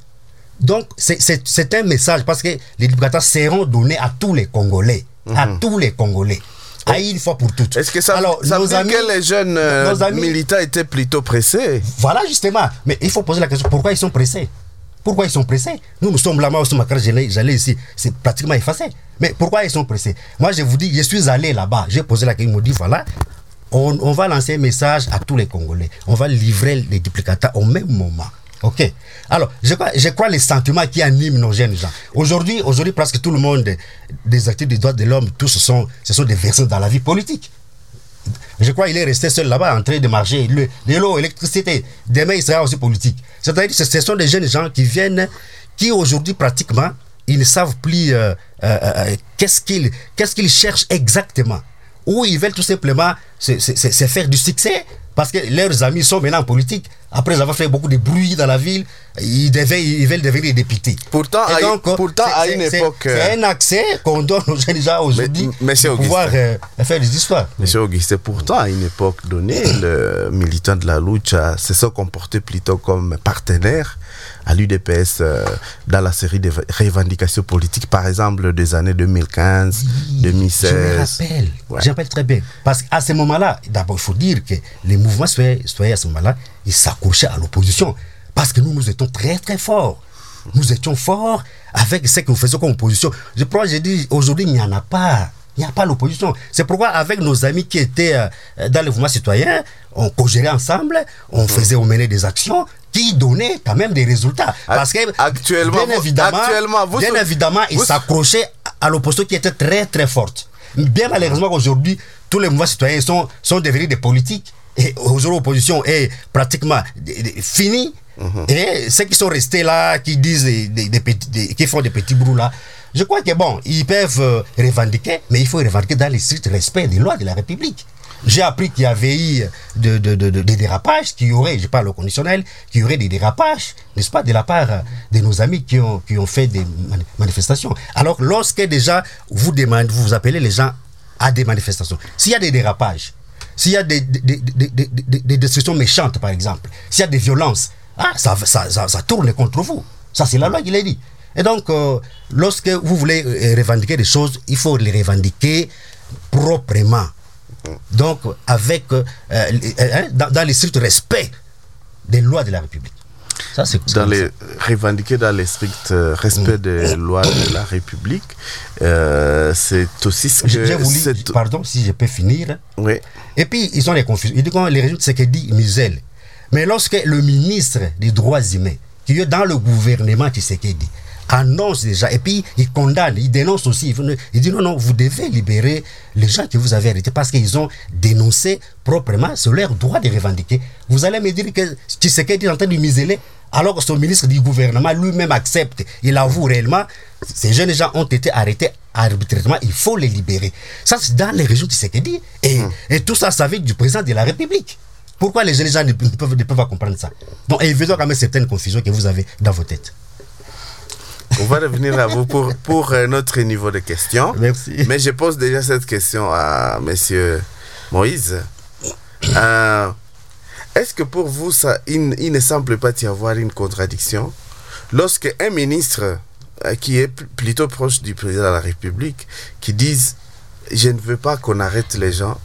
Donc, c'est- c'est c'est un message parce que les duplicata seront donnés à tous les Congolais. À tous les Congolais. À une fois pour toutes. Est-ce que ça, Alors, ça veut nos dire que les jeunes euh, nos amis- militants étaient plutôt pressés? Voilà justement. Mais il faut poser la question pourquoi ils sont pressés? Pourquoi ils sont pressés? Nous, nous sommes là, moi j'allais j'allais ici, c'est pratiquement effacé. Mais pourquoi ils sont pressés? Moi, je vous dis, je suis allé là-bas, j'ai posé la question, ils m'ont dit voilà, on, on va lancer un message à tous les Congolais. On va livrer les duplicata au même moment. Ok. Alors, je crois, je crois les sentiments qui animent nos jeunes gens. Aujourd'hui, aujourd'hui, presque tout le monde, des actifs des droits de l'homme, tous ce sont, ce sont des versants dans la vie politique. Je crois qu'il est resté seul là-bas en train de marcher. Le- l'eau, l'électricité. Demain, il sera aussi politique. C'est-à-dire que ce sont des jeunes gens qui viennent, qui aujourd'hui, pratiquement, ils ne savent plus euh, euh, euh, qu'est-ce qu'ils cherchent exactement. Ou ils veulent tout simplement se, se- se- se faire du succès parce que leurs amis sont maintenant en politique. Après avoir fait beaucoup de bruit dans la ville, ils, devaient- ils veulent devenir députés. Pourtant, Et donc, pourtant, à une époque. C'est euh, un accès qu'on donne aux jeunes gens aujourd'hui pour pouvoir euh, faire des histoires. Monsieur Augustin, pourtant, à une époque donnée, le militant de la lucha se sont comportés plutôt comme partenaires à l'UDPS euh, dans la série de revendications politiques, par exemple des années 2015, Je me 2016. rappelle, Ouais. je me rappelle très bien. Parce qu'à ce moment-là, d'abord, il faut dire que les mouvements citoyens à ce moment-là, ils s'accrochaient à l'opposition. Parce que nous, nous étions très, très forts. Nous étions forts avec ce que nous faisions comme opposition. Je crois, j'ai dit, aujourd'hui, il n'y en a pas. Il n'y a pas l'opposition. C'est pourquoi, avec nos amis qui étaient euh, dans le mouvement citoyen, on co-gérait ensemble, on faisait, on menait des actions qui donnaient quand même des résultats. Parce que, Actuellement, bien évidemment, actuellement, vous- bien évidemment, ils s'accrochaient à l'opposition qui était très très forte. Bien malheureusement qu'aujourd'hui, tous les mouvements citoyens sont, sont devenus des politiques. Et aujourd'hui, l'opposition est pratiquement finie. Et ceux qui sont restés là, qui disent des, des- des petits- qui font des petits brous là, je crois que bon, ils peuvent euh, revendiquer, mais il faut revendiquer dans le strict respect des lois de la République. J'ai appris qu'il y avait eu de, de- de- de- des dérapages, qu'il y aurait, je parle au conditionnel, qu'il y aurait des dérapages, n'est-ce pas, de la part de nos amis qui ont, fait des mani- manifestations. Alors, lorsque déjà vous demandez, vous appelez les gens à des manifestations, s'il y a des dérapages, s'il y a des, des, des, des- des- des- des destructions méchantes, par exemple, s'il y a des violences, ah, ça tourne contre vous. Ça, c'est la loi qui l'a dit. Et donc, euh, lorsque vous voulez euh, revendiquer des choses, il faut les revendiquer proprement. Donc, avec, euh, euh, hein, dans, dans le strict respect des lois de la République. Ça, c'est dans les revendiquer dans le strict euh, respect des lois de la République, euh, c'est aussi ce que voulu, pardon, si je peux finir. Oui. Et puis, ils ont des confusions. Ils disent les régimes, c'est que dit Musel. Mais lorsque le ministre des droits humains, qui est dans le gouvernement Tshisekedi, annonce déjà, et puis il condamne, il dénonce aussi, il dit non, non, vous devez libérer les gens que vous avez arrêtés parce qu'ils ont dénoncé proprement, c'est leur droit de revendiquer. Vous allez me dire que Tshisekedi est en train de museler alors que son ministre du gouvernement lui-même accepte, il avoue réellement, ces jeunes gens ont été arrêtés arbitrairement, il faut les libérer. Ça, c'est dans les régions Tshisekedi. Et, et tout ça, ça vient du président de la République. Pourquoi les jeunes gens ne, peuvent, ne peuvent pas comprendre ça? Donc, évidemment, quand même certaines confusions que vous avez dans vos têtes. On va revenir à vous pour, pour notre niveau de questions. Merci. Mais je pose déjà cette question à monsieur Moïse. Euh, Est-ce que pour vous, ça, il, il ne semble pas y avoir une contradiction? Lorsque un ministre euh, qui est pl- plutôt proche du président de la République, qui dise je ne veux pas qu'on arrête les gens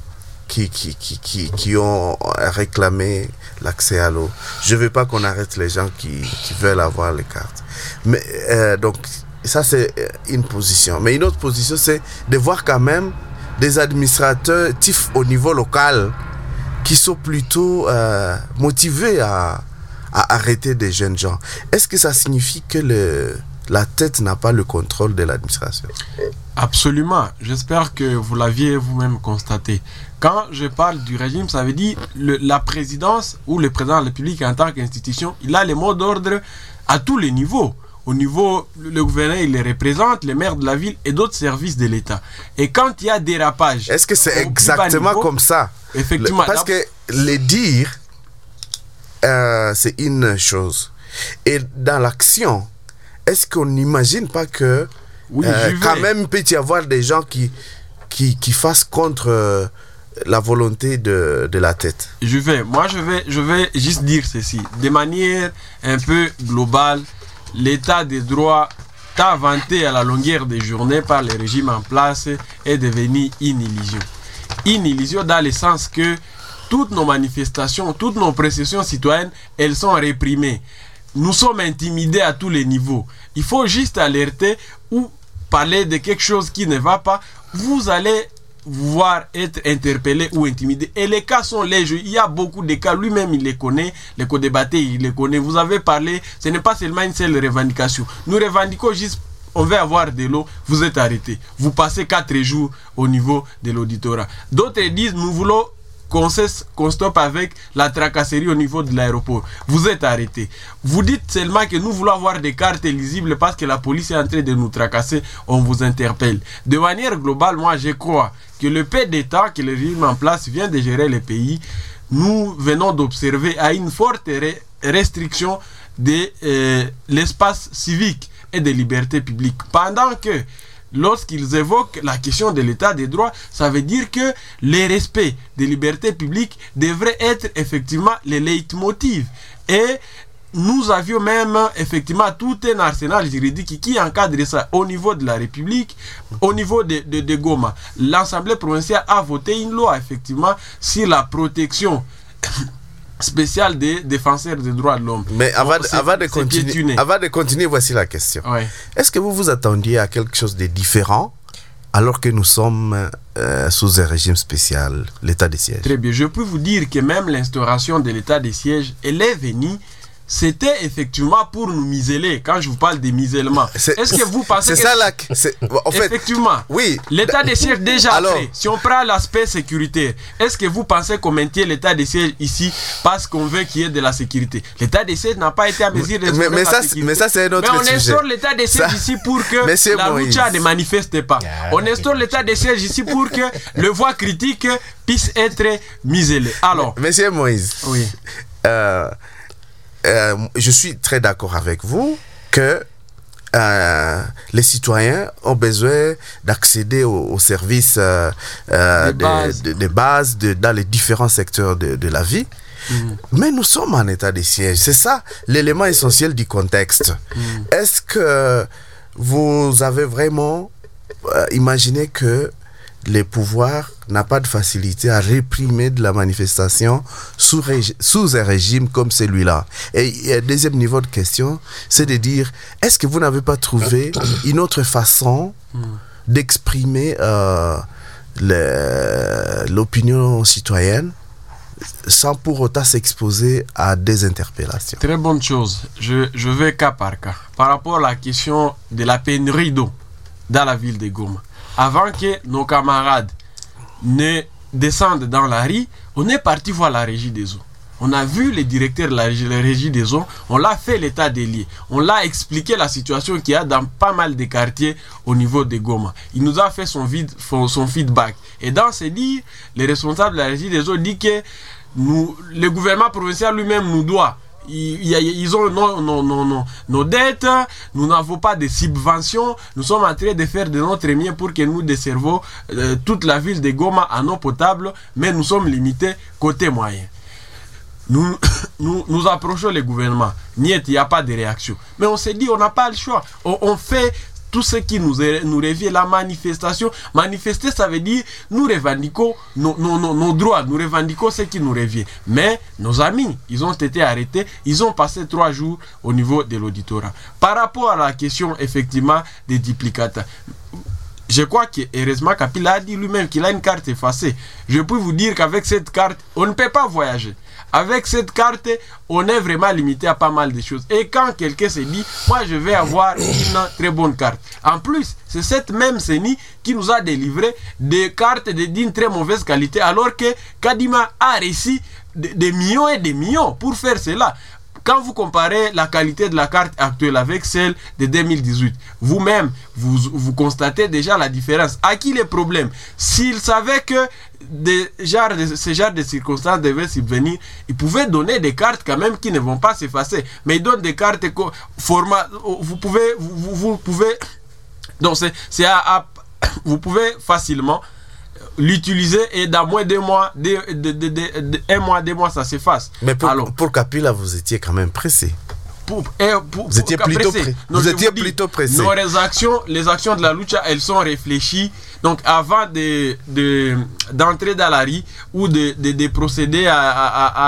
qui, qui, qui, qui, qui ont réclamé l'accès à l'eau. Je ne veux pas qu'on arrête les gens qui, qui veulent avoir les cartes. Mais euh, donc, ça c'est euh, une position. Mais une autre position, c'est de voir quand même des administrateurs tifs au niveau local qui sont plutôt euh, motivés à, à arrêter des jeunes gens. Est-ce que ça signifie que le, la tête n'a pas le contrôle de l'administration? Absolument. J'espère que vous l'aviez vous-même constaté. Quand je parle du régime, ça veut dire la présidence ou le président de la République en tant qu'institution, il a les mots d'ordre à tous les niveaux. Au niveau, le gouverneur, il les représente, les maires de la ville et d'autres services de l'État. Et quand il y a dérapage... Est-ce que c'est exactement niveau, comme ça? Effectivement. Le- Parce que les dire, euh, c'est une chose. Et dans l'action, est-ce qu'on n'imagine pas que Oui, euh, quand même peut y avoir des gens qui, qui, qui fassent contre euh, la volonté de, de la tête Je vais, moi je vais, je vais juste dire ceci. De manière un peu globale, l'état des droits tant vanté à la longueur des journées par les régimes en place est devenu une illusion. Une illusion dans le sens que toutes nos manifestations, toutes nos processions citoyennes, elles sont réprimées. Nous sommes intimidés à tous les niveaux. Il faut juste alerter ou parler de quelque chose qui ne va pas. Vous allez voir être interpellé ou intimidé. Et les cas sont légers. Il y a beaucoup de cas. Lui-même, il les connaît. Les co-débattés, il les connaît. Vous avez parlé. Ce n'est pas seulement une seule revendication. Nous revendiquons juste on veut avoir de l'eau, vous êtes arrêté. Vous passez quatre jours au niveau de l'auditorat. D'autres disent, nous voulons qu'on cesse, qu'on stoppe avec la tracasserie au niveau de l'aéroport. Vous êtes arrêté. Vous dites seulement que nous voulons avoir des cartes lisibles parce que la police est en train de nous tracasser. On vous interpelle. De manière globale, moi, je crois que le paix d'État que le régime en place vient de gérer le pays. Nous venons d'observer à une forte re- restriction de euh, l'espace civique et des libertés publiques. Pendant que lorsqu'ils évoquent la question de l'état des droits, ça veut dire que le respect des libertés publiques devrait être effectivement le leitmotiv. Et nous avions même effectivement tout un arsenal juridique qui encadre ça au niveau de la République, au niveau de, de, de Goma. L'Assemblée provinciale a voté une loi effectivement sur la protection spéciale des défenseurs des droits de l'homme. Mais avant, Donc, c'est- avant, de continuer, avant de continuer, voici la question. Ouais. Est-ce que vous vous attendiez à quelque chose de différent alors que nous sommes euh, sous un régime spécial, l'état de siège Très bien. Je peux vous dire que même l'instauration de l'état de siège, elle est venue. C'était effectivement pour nous miseler. Quand je vous parle de misellement, C'est- est-ce que vous pensez C'est que ça là. c'est- En fait, effectivement, oui. l'état de siège déjà Alors- si on prend l'aspect sécuritaire, est-ce que vous pensez qu'on maintient l'état de siège ici parce qu'on veut qu'il y ait de la sécurité? L'état de siège n'a pas été à mesure de Mais- mais ça, c'est- mais ça, c'est un autre Mais on sujet. instaure l'état de siège Ça- ici pour que la lucha ne manifeste pas. On instaure l'état de siège ici pour que le voix critique puisse être miselé. Alors, Monsieur Moïse, oui. euh, euh, je suis très d'accord avec vous que euh, les citoyens ont besoin d'accéder aux, aux services euh, euh, Des de- bases. de, de base de- dans les différents secteurs de, de la vie. Mais nous sommes en état de siège. C'est ça l'élément essentiel du contexte. Est-ce que vous avez vraiment euh, imaginé que les pouvoirs n'ont pas de facilité à réprimer de la manifestation sous, un régime comme celui-là. Et un deuxième niveau de question, c'est de dire, est-ce que vous n'avez pas trouvé une autre façon d'exprimer euh, l'opinion citoyenne sans pour autant s'exposer à des interpellations? Très bonne chose. Je, je vais cas par cas. Par rapport à la question de la pénurie d'eau dans la ville de Goma. Avant que nos camarades ne descendent dans la rue, on est parti voir la régie des eaux. On a vu le directeur de la régie, des eaux, on l'a fait l'état des lieux. On l'a expliqué la situation qu'il y a dans pas mal de quartiers au niveau de Goma. Il nous a fait son, feedback. Et dans ces dires, les responsables de la régie des eaux disent que le gouvernement provincial lui-même nous doit. Ils, ont nos, nos- nos- nos- nos dettes, nous n'avons pas de subventions, nous sommes en train de faire de notre mieux pour que nous desservons euh, toute la ville de Goma en eau potable, mais nous sommes limités côté moyen nous, nous, nous approchons le gouvernement. Niet, il n'y a pas de réaction. Mais on s'est dit, on n'a pas le choix. On fait tout ce qui nous, nous revient, la manifestation. Manifester, ça veut dire nous revendiquons nos, nos, nos, droits, nous revendiquons ce qui nous revient. Mais nos amis, ils ont été arrêtés, ils ont passé trois jours au niveau de l'auditorat. Par rapport à la question, effectivement, des duplicata, je crois que heureusement Kapila a dit lui-même qu'il a une carte effacée. Je peux vous dire qu'avec cette carte, on ne peut pas voyager. Avec cette carte, on est vraiment limité à pas mal de choses. Et quand quelqu'un se dit, moi je vais avoir une très bonne carte. En plus, c'est cette même CENI qui nous a délivré des cartes d'une très mauvaise qualité, alors que Kadima a réussi des millions et des millions pour faire cela. Quand vous comparez la qualité de la carte actuelle avec celle de 2018, vous-même, vous, constatez déjà la différence. À qui les problèmes? S'ils savaient que des genres ce genre de circonstances devaient subvenir, ils pouvaient donner des cartes quand même qui ne vont pas s'effacer. Mais ils donnent des cartes format. Vous pouvez, vous, pouvez. Donc c'est à- à- vous pouvez facilement l'utiliser et dans moins de mois, de, de- de- un mois, deux mois, ça s'efface. Mais pour, Alors, pour Kapila, vous étiez quand même pressé. pour, pour- Vous étiez plutôt pressé. Non, vous étiez dis, plutôt pressé. Nos les actions, les actions de la lucha, elles sont réfléchies. Donc avant de, de- d'entrer dans la rue ou de, de- de procéder à,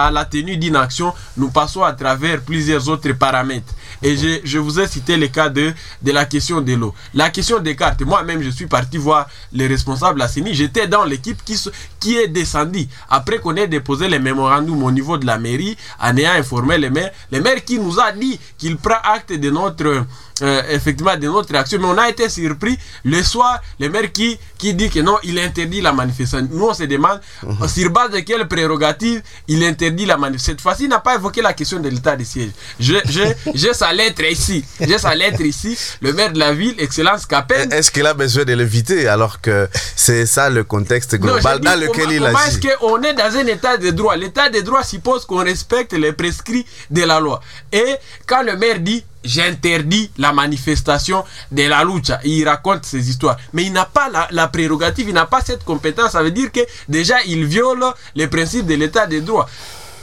à- la tenue d'une action, nous passons à travers plusieurs autres paramètres. Et je, je vous ai cité le cas de, de la question de l'eau. La question des cartes, moi-même je suis parti voir les responsables à CENI. J'étais dans l'équipe qui, qui est descendue. Après qu'on ait déposé les mémorandums au niveau de la mairie, en ayant informé les maires, les maires qui nous a dit qu'il prend acte de notre euh, effectivement de notre action, mais on a été surpris le soir, le maire qui, qui dit que non, il interdit la manifestation. Nous, on se demande sur base de quelle prérogative il interdit la manifestation. Cette fois-ci, il n'a pas évoqué la question de l'état de siège. J'ai sa lettre ici. J'ai sa lettre ici. Le maire de la ville, Excellence Capel. Est-ce qu'il a besoin de l'éviter alors que c'est ça le contexte global dans lequel comment- il agit? est-ce qu'on est dans un état de droit? L'état de droit suppose qu'on respecte les prescrits de la loi. Et quand le maire dit j'interdis la manifestation de la lucha, il raconte ces histoires. Mais il n'a pas la, prérogative, il n'a pas cette compétence. Ça veut dire que déjà il viole les principes de l'état de droit.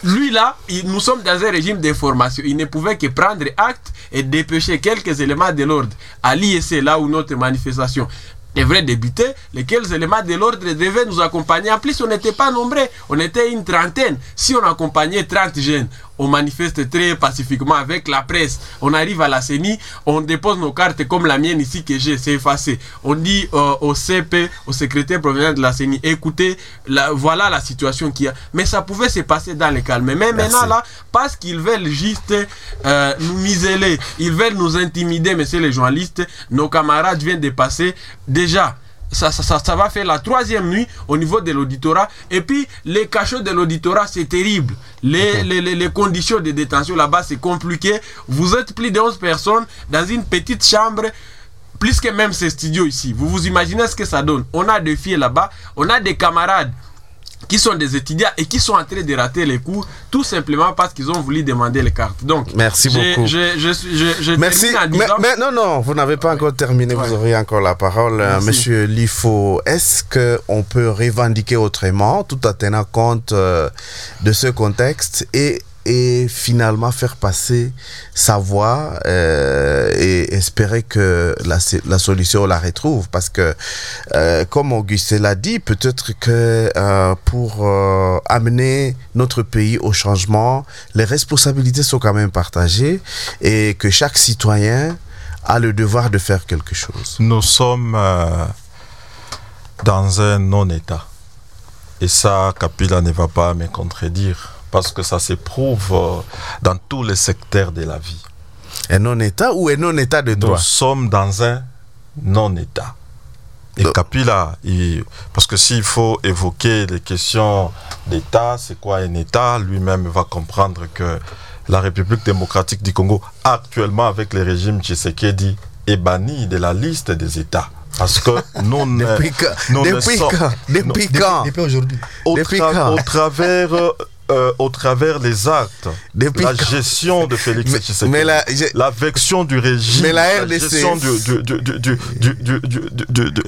Lui là, nous sommes dans un régime d'information. Il ne pouvait que prendre acte et dépêcher quelques éléments de l'ordre à l'IEC, là où notre manifestation devrait débuter, lesquels éléments de l'ordre devaient nous accompagner. En plus, on n'était pas nombreux, on était une trentaine. Si on accompagnait 30 jeunes, on manifeste très pacifiquement avec la presse. On arrive à la CENI, on dépose nos cartes comme la mienne ici que j'ai, c'est effacé. On dit euh, au CP, au secrétaire provincial de la CENI, écoutez, la- voilà la situation qu'il y a. Mais ça pouvait se passer dans le calme. Mais maintenant là, parce qu'ils veulent juste euh, nous miseler, ils veulent nous intimider, messieurs les journalistes, nos camarades viennent de passer déjà. Ça, ça, ça, ça va faire la troisième nuit au niveau de l'auditorat. Et puis, les cachots de l'auditorat, c'est terrible. Les, les, les, les conditions de détention là-bas, c'est compliqué. Vous êtes plus de 11 personnes dans une petite chambre plus que même ces studios ici. Vous vous imaginez ce que ça donne. On a des filles là-bas, on a des camarades qui sont des étudiants et qui sont en train de rater les cours tout simplement parce qu'ils ont voulu demander les cartes. Donc, Merci beaucoup. Je, je, suis- je, je Merci. Mais, non, non, vous n'avez pas encore terminé, vous aurez encore la parole. Euh, Merci. Monsieur Lifo, est-ce qu'on peut revendiquer autrement tout en tenant compte euh, de ce contexte et et finalement faire passer sa voix euh, et espérer que la, solution la retrouve. Parce que, euh, comme Auguste l'a dit, peut-être que euh, pour amener notre pays au changement, les responsabilités sont quand même partagées et que chaque citoyen a le devoir de faire quelque chose. Nous sommes dans un non-État. Et ça, Kapila ne va pas me contredire, parce que ça s'éprouve euh, dans tous les secteurs de la vie. Un non-État ou un non-État de droit? Nous sommes dans un non-État. Et Kapila, il- parce que s'il faut évoquer les questions d'État, c'est quoi un État, lui-même va comprendre que la République démocratique du Congo, actuellement avec le régime Tshisekedi, est bannie de la liste des États. Parce que nous, ne- Depuis nous ne Depuis sommes- quand? Depuis quand? Depuis aujourd'hui. au, tra- quand? au travers, au travers les actes, la gestion de Félix Tshisekedi, mais la, la vection du régime, mais la, gestion du, du, du,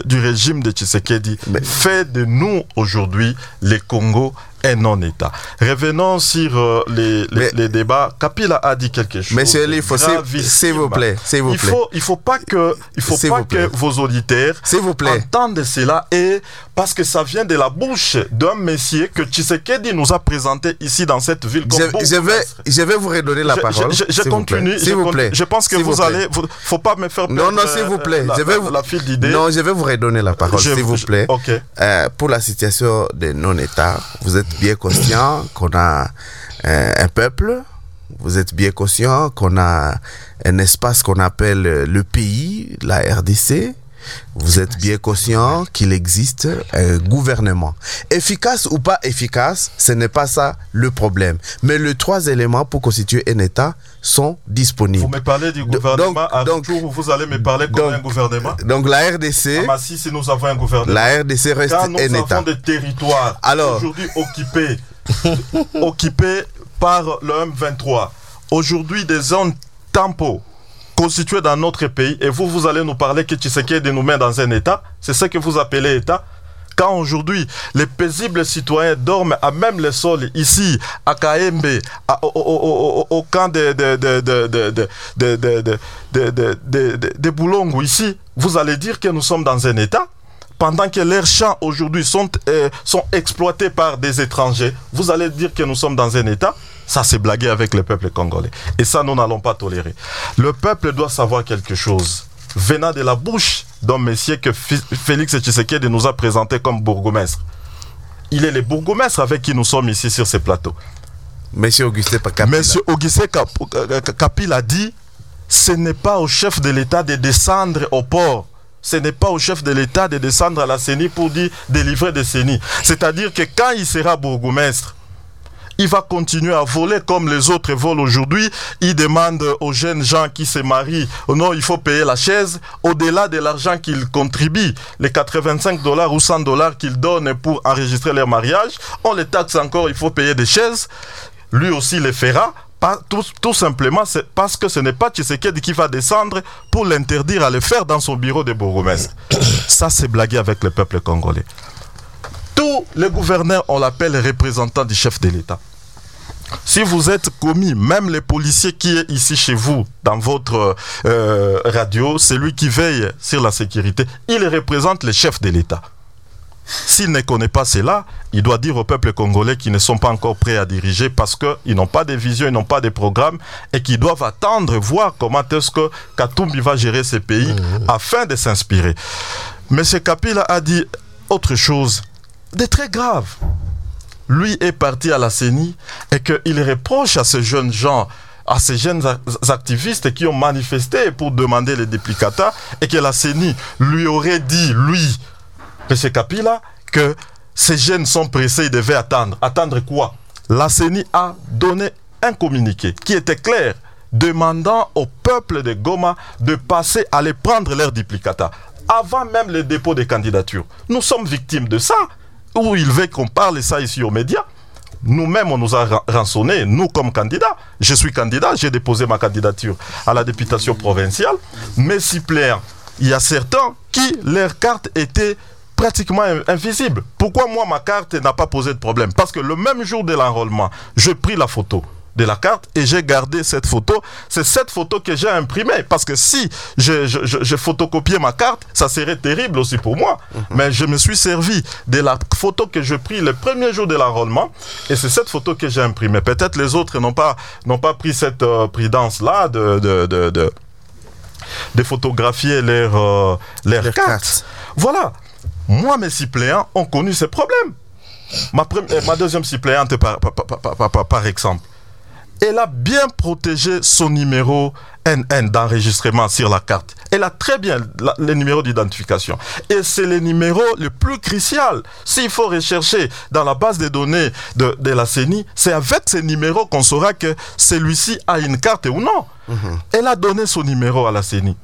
du, régime de Tshisekedi fait de nous aujourd'hui les Congos un non-État. Revenons sur euh, les, les, débats. Kapila a dit quelque chose. Monsieur Lifo, s'il vous plaît, s'il vous il plaît. faut, il faut pas que, il faut pas vous plaît. que vos auditeurs S'il vous plaît. entendent cela et parce que ça vient de la bouche d'un monsieur que Tshisekedi nous a présenté ici dans cette ville comme je, je vais, je vais vous redonner la Je- parole. Je, vous plaît. continue. S'il je, vous plaît. je pense que vous, plaît. allez. vous- faut pas me faire Non, perdre, non, s'il vous plaît. euh, La, je vais vous... la file d'idée. Non, je vais vous redonner la parole, s'il vous plaît. ok. Euh, pour la situation des non-États, vous êtes bien conscient qu'on a euh, un peuple. Vous êtes bien conscient qu'on a un espace qu'on appelle le pays, la RDC. Vous êtes bien conscient qu'il existe un gouvernement. Efficace ou pas efficace, ce n'est pas ça le problème. Mais les trois éléments pour constituer un État sont disponibles. Vous me parlez du Donc- gouvernement à donc- jour où vous allez me parler comme donc- un gouvernement? Donc la RDC, Ah, bah, si, si nous avons un gouvernement. la RDC reste Quand nous un avons État. des territoires aujourd'hui occupés, occupés par le M23, aujourd'hui des zones tempo constitué dans notre pays et vous, vous allez nous parler que Tshisekedi nous met dans un État, c'est ce que vous appelez État quand aujourd'hui les paisibles citoyens dorment à même le sol ici, à Kaembe, au, au, au, au, camp de, de, de, de ici, vous allez dire que nous sommes dans un état pendant que leurs champs aujourd'hui sont, sont exploités par des étrangers, vous allez dire que nous sommes dans un état ça, c'est blaguer avec le peuple congolais. Et ça, nous n'allons pas tolérer. Le peuple doit savoir quelque chose. Venant de la bouche d'un monsieur que Félix Tshisekedi nous a présenté comme bourgmestre. Il est le bourgmestre avec qui nous sommes ici sur ce plateau. Monsieur Augustin Pakapila. Monsieur Augustin Cap- Capil a dit ce n'est pas au chef de l'État de descendre au port. Ce n'est pas au chef de l'État de descendre à la CENI pour dire délivrer des CENI. C'est-à-dire que quand il sera bourgmestre, il va continuer à voler comme les autres volent aujourd'hui. Il demande aux jeunes gens qui se marient, non, il faut payer la chaise, au-delà de l'argent qu'ils contribuent, les 85 dollars ou 100 dollars qu'ils donnent pour enregistrer leur mariage, on les taxe encore, il faut payer des chaises. Lui aussi les fera. Pas, tout, simplement parce que ce n'est pas Tshisekedi qui va descendre pour l'interdire à le faire dans son bureau de bourgmestre. Ça, c'est blaguer avec le peuple congolais. Tous les gouverneurs, on l'appelle représentant du chef de l'État. Si vous êtes commis, même les policiers qui est ici chez vous, dans votre euh, radio, c'est lui qui veille sur la sécurité, il représente le chef de l'État. S'il ne connaît pas cela, il doit dire au peuple congolais qu'ils ne sont pas encore prêts à diriger parce qu'ils n'ont pas de vision, ils n'ont pas de programme et qu'ils doivent attendre, voir comment est-ce que Katumbi va gérer ces pays afin de s'inspirer. Monsieur Kapila a dit autre chose de très grave lui est parti à la CENI et qu'il reproche à ces jeunes gens, à ces jeunes activistes qui ont manifesté pour demander les duplicata et que la CENI lui aurait dit, lui, M. Kapila, que ces jeunes sont pressés, ils devaient attendre. Attendre quoi? La CENI a donné un communiqué qui était clair, demandant au peuple de Goma de passer aller prendre leur duplicata avant même le dépôt des candidatures. Nous sommes victimes de ça. Où il veut qu'on parle ça ici aux médias nous-mêmes, on nous a ra- rançonné, nous comme candidats. Je suis candidat, j'ai déposé ma candidature à la députation provinciale. Mes suppléants, il y a certains qui, leur carte était pratiquement in- invisible. Pourquoi moi, ma carte n'a pas posé de problème? Parce que le même jour de l'enrôlement, j'ai pris la photo. De la carte et j'ai gardé cette photo. C'est cette photo que j'ai imprimée parce que si j'ai je, je, je photocopié ma carte, ça serait terrible aussi pour moi. Mais je me suis servi de la photo que je pris le premier jour de l'enrôlement et c'est cette photo que j'ai imprimée. Peut-être les autres n'ont pas, n'ont pas pris cette euh, prudence-là de, de, de, de, de photographier leurs euh. Voilà. Moi, mes suppléants ont connu ces problèmes. Ma, euh, ma deuxième suppléante, par- par- par- par exemple, elle a bien protégé son numéro NN d'enregistrement sur la carte. Elle a très bien la- les numéros d'identification. Et c'est le numéro le plus crucial. S'il faut rechercher dans la base de données de, de la CENI, c'est avec ces numéros qu'on saura que celui-ci a une carte ou non. Elle a donné son numéro à la CENI.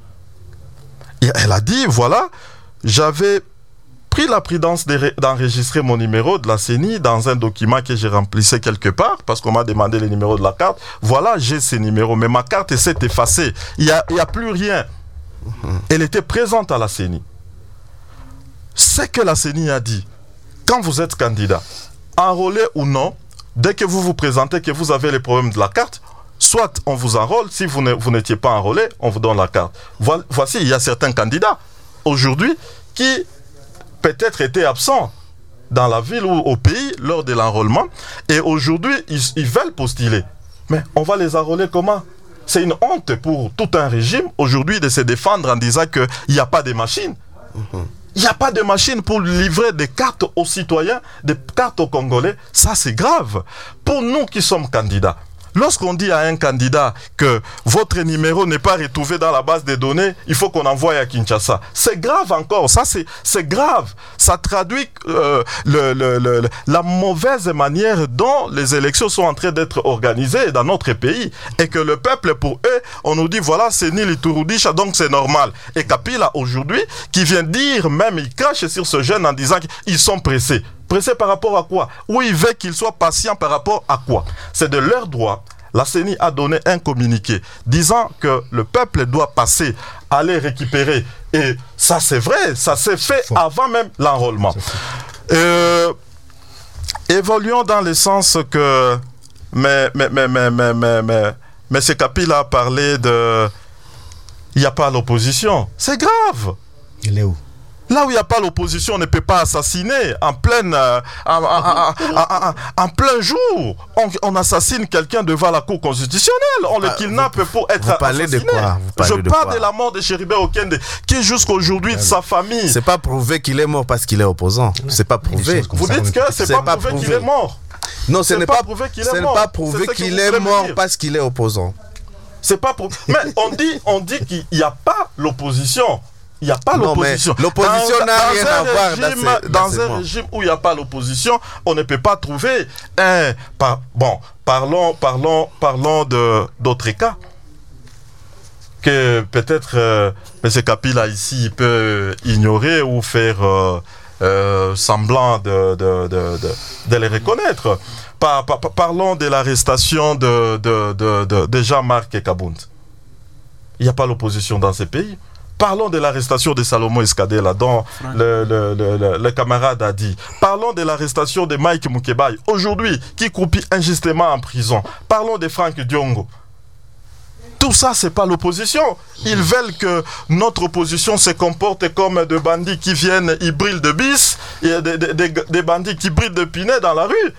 Et elle a dit, voilà, j'avais pris la prudence de- d'enregistrer mon numéro de la CENI dans un document que j'ai remplissé quelque part parce qu'on m'a demandé les numéros de la carte. Voilà, j'ai ces numéros, mais ma carte s'est effacée. Il n'y a, y a plus rien. Elle était présente à la CENI. Ce que la CENI a dit, quand vous êtes candidat, enrôlé ou non, dès que vous vous présentez que vous avez les problèmes de la carte, soit on vous enrôle, si vous n'étiez pas enrôlé, on vous donne la carte. Voi- Voici, il y a certains candidats aujourd'hui qui peut-être étaient absents dans la ville ou au pays lors de l'enrôlement et aujourd'hui ils, veulent postuler. Mais on va les enrôler comment? C'est une honte pour tout un régime aujourd'hui de se défendre en disant qu'il n'y a pas de machine. Il n'y a pas de machine pour livrer des cartes aux citoyens, des cartes aux Congolais. Ça, c'est grave. Pour nous qui sommes candidats, lorsqu'on dit à un candidat que votre numéro n'est pas retrouvé dans la base des données, il faut qu'on envoie à Kinshasa. C'est grave encore. Ça, c'est grave. Ça traduit euh, la mauvaise manière dont les élections sont en train d'être organisées dans notre pays. Et que le peuple, pour eux, on nous dit voilà, c'est Nili Touroudisha, donc c'est normal. Et Kapila, aujourd'hui, qui vient dire, même, il crache sur ce jeune en disant qu'ils sont pressés. Pressés par rapport à quoi? Ou il veut qu'ils soient patients par rapport à quoi? C'est de leur droit. La CENI a donné un communiqué disant que le peuple doit passer, aller récupérer. Et ça, c'est vrai, ça s'est fait avant même l'enrôlement. Euh, évoluons dans le sens que mais, mais, mais, mais, mais, mais, mais, mais ce a parlé de il n'y a pas l'opposition. C'est grave. Il est où? Là où il n'y a pas l'opposition, on ne peut pas assassiner en, pleine, euh, en, en- en- en- en- en plein jour. On, on assassine quelqu'un devant la Cour constitutionnelle. On le Ah, kidnappe pour être vous parlez de quoi? Vous parlez Je de parle quoi? de la mort de Chéribé Okende, qui jusqu'aujourd'hui, de sa famille. C'est pas prouvé qu'il est mort parce qu'il est opposant. C'est pas prouvé. Vous dites que c'est pas, prouvé qu'il est mort. Non, ce C'est n'est pas pas, prouvé qu'il est ce n'est mort. pas prouvé qu'il est mort parce qu'il est opposant. C'est pas pour. Mais on dit, on dit qu'il n'y a pas l'opposition. Il n'y a pas l'opposition. l'opposition n'a rien à voir dans régime- ces- dans Dans ces un régime où il n'y a pas l'opposition, on ne peut pas trouver un. par- bon, parlons, parlons, parlons de d'autres cas que peut-être euh, M. Kapila ici il peut ignorer ou faire euh, euh, semblant de, de, de, les reconnaître. Par- par- par- parlons de l'arrestation de, de, de, de, de Jean-Marc Kabound. Il n'y a pas l'opposition dans ces pays. Parlons de l'arrestation de Salomon Escadela, dont le, le, le, le- le camarade a dit. Parlons de l'arrestation de Mike Mukebai, aujourd'hui, qui croupit injustement en prison. Parlons de Frank Diongo. Tout ça, c'est pas l'opposition. Ils veulent que notre opposition se comporte comme des bandits qui viennent, ils brillent de bis, et des, des- des- des bandits qui brillent de pinets dans la rue.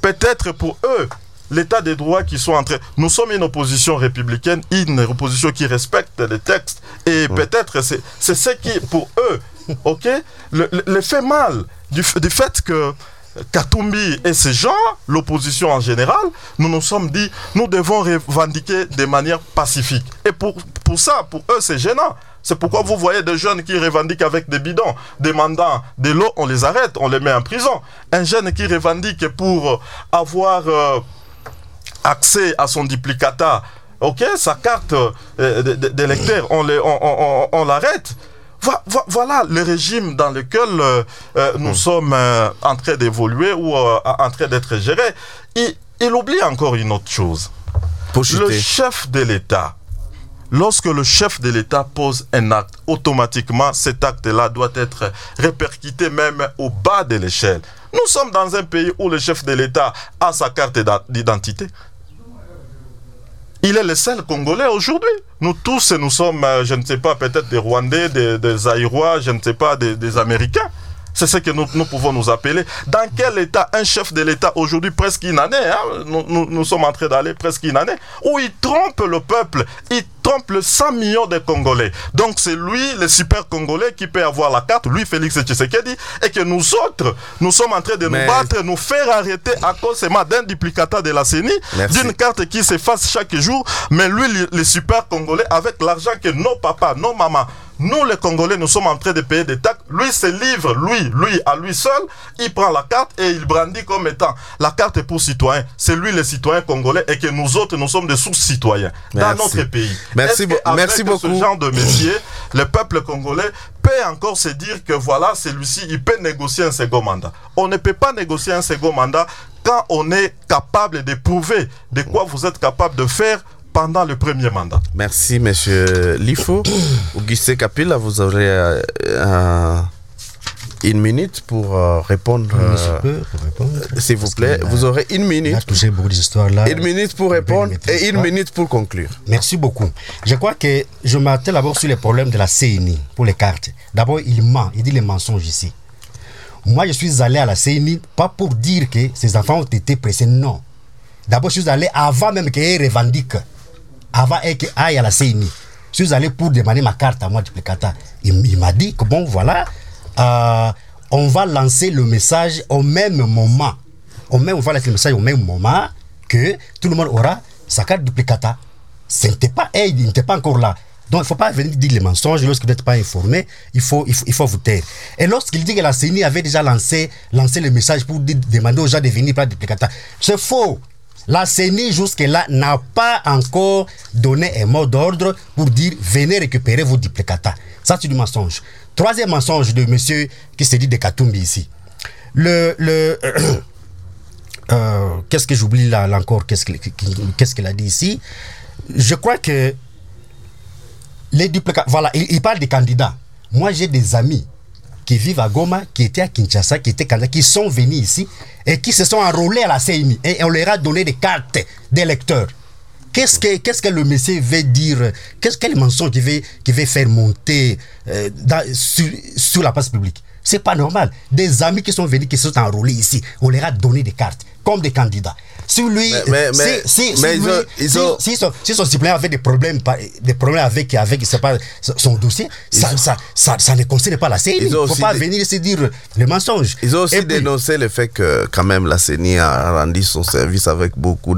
Peut-être pour eux, l'état des droits qui sont entrés. Nous sommes une opposition républicaine, une opposition qui respecte les textes. Et peut-être c'est c'est ce qui, pour eux, ok, le, fait mal du, du fait que Katumbi et ces gens, l'opposition en général, nous nous sommes dit, nous devons revendiquer de manière pacifique. Et pour, pour ça, pour eux, c'est gênant. C'est pourquoi vous voyez des jeunes qui revendiquent avec des bidons, demandant de l'eau, on les arrête, on les met en prison. Un jeune qui revendique pour avoir euh, accès à son duplicata, ok, sa carte euh, d'électeur, on, les- on, on- on- on l'arrête. Vo- vo- Voilà le régime dans lequel euh, euh, nous sommes euh, en train d'évoluer ou en train d'être gérés. Il, il oublie encore une autre chose. Le chef de l'État, lorsque le chef de l'État pose un acte, automatiquement cet acte-là doit être répercuté même au bas de l'échelle. Nous sommes dans un pays où le chef de l'État a sa carte d'ident- d'identité. Il est le seul Congolais aujourd'hui. Nous tous, nous sommes, euh, je ne sais pas, peut-être des Rwandais, des, des Aïrois, je ne sais pas, des, Américains. C'est ce que nous, nous, pouvons nous appeler. Dans quel état? Un chef de l'État aujourd'hui, presque une année, hein, nous, nous, sommes en train d'aller presque une année, où il trompe le peuple, trompe le 100 millions de Congolais. Donc c'est lui, le super Congolais, qui peut avoir la carte, lui, Félix Tshisekedi, et que nous autres, nous sommes en train de Mais- nous battre, nous faire arrêter à cause d'un duplicata de la CENI, d'une carte qui s'efface chaque jour, mais lui, le, super Congolais, avec l'argent que nos papas, nos mamans, nous les Congolais, nous sommes en train de payer des taxes. Lui se livre, lui, lui, à lui seul, il prend la carte et il brandit comme étant la carte est pour citoyens. C'est lui le citoyen congolais et que nous autres, nous sommes des sous-citoyens dans notre pays. Merci beaucoup. ce genre de métier, le peuple congolais peut encore se dire que voilà, celui-ci, il peut négocier un second mandat. On ne peut pas négocier un second mandat quand on est capable de prouver de quoi vous êtes capable de faire pendant le premier mandat. Merci, monsieur Lifo. Auguste Capilla, vous aurez euh, euh, une minute pour euh, répondre. Euh, pour répondre. S'il vous plaît, a- vous aurez une Il a minute. touché beaucoup d'histoires là. Une minute pour répondre et une minute pour conclure. Merci beaucoup. Je crois que je m'attelle d'abord sur les problèmes de la CNI pour les cartes. D'abord, il ment, il dit les mensonges ici. Moi, je suis allé à la CNI pas pour dire que ces enfants ont été pressés, non. D'abord, je suis allé avant même qu'ils revendiquent, avant qu'ils aillent à la CNI. Je suis allé pour demander ma carte à moi, duplicata. Il, il m'a dit que bon, voilà, euh, on va lancer le message au même moment. Au même, on va lancer le message au même moment que tout le monde aura sa carte duplicata. Ce n'était pas, hey, il n'était pas encore là. Donc, il ne faut pas venir dire les mensonges lorsque vous n'êtes pas informé. Il faut, il faut, il faut vous taire. Et lorsqu'il dit que la CENI avait déjà lancé, lancé le message pour demander aux gens de venir prendre duplicata, c'est faux. La CENI, jusque-là, n'a pas encore donné un mot d'ordre pour dire venez récupérer vos duplicata. Ça, c'est du mensonge. Troisième mensonge de monsieur qui se dit de Katumbi ici. Le. le euh, qu'est-ce que j'oublie là, encore Qu'est-ce qu'il a dit ici? Je crois que les duplicats. Voilà, il, parle des candidats. Moi, j'ai des amis qui vivent à Goma, qui étaient à Kinshasa, qui étaient candidats, qui sont venus ici et qui se sont enrôlés à la CNI. Et on leur a donné des cartes d'électeurs. Qu'est-ce que, le monsieur veut dire? Qu'est-ce quel mensonge qui veut, qui veut faire monter euh, sur, la place publique? C'est pas normal. Des amis qui sont venus, qui sont enrôlés ici, on leur a donné des cartes comme des candidats. Si lui, Mais- mais- si, si- si mais ils lui- ont- ils si- ont- si son, si son suppléant avait des problèmes, des problèmes avec, avec je sais pas, son dossier, ça, ça, ça, ça ne concerne pas la CNI. Il Ils ne faut pas venir se dire les mensonges. Ils ont aussi Et puis- dénoncé le fait que quand même la CENI a rendu son service avec beaucoup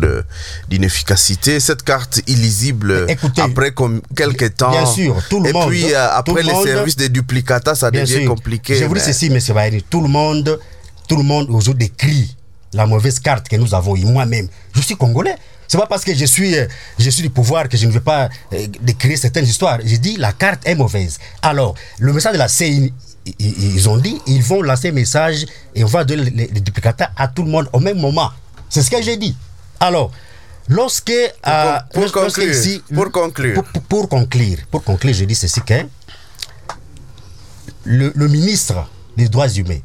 d'inefficacité. Cette carte illisible Écoutez, après quelques temps. bien sûr, tout le et monde- puis euh, après le les monde- services de duplicata, ça devient sûr. compliqué. Je vous dis ceci, M. Bahiri, tout le monde, tout le monde aujourd'hui décrit la mauvaise carte que nous avons eue. Moi-même, je suis congolais. C'est pas parce que je suis, euh, je suis du pouvoir que je ne veux pas euh, décrire certaines histoires. Je dis la carte est mauvaise. Alors, le message de la CNI, i- i- ils ont dit, ils vont lancer un message et on va donner les, les duplicata à tout le monde au même moment. C'est ce que j'ai dit. Alors, lorsque... euh, pour lorsque- lorsque conclure, ici- pour conclure. pour- conclure, pour conclure, je dis ceci que le, le ministre des droits humains, euh,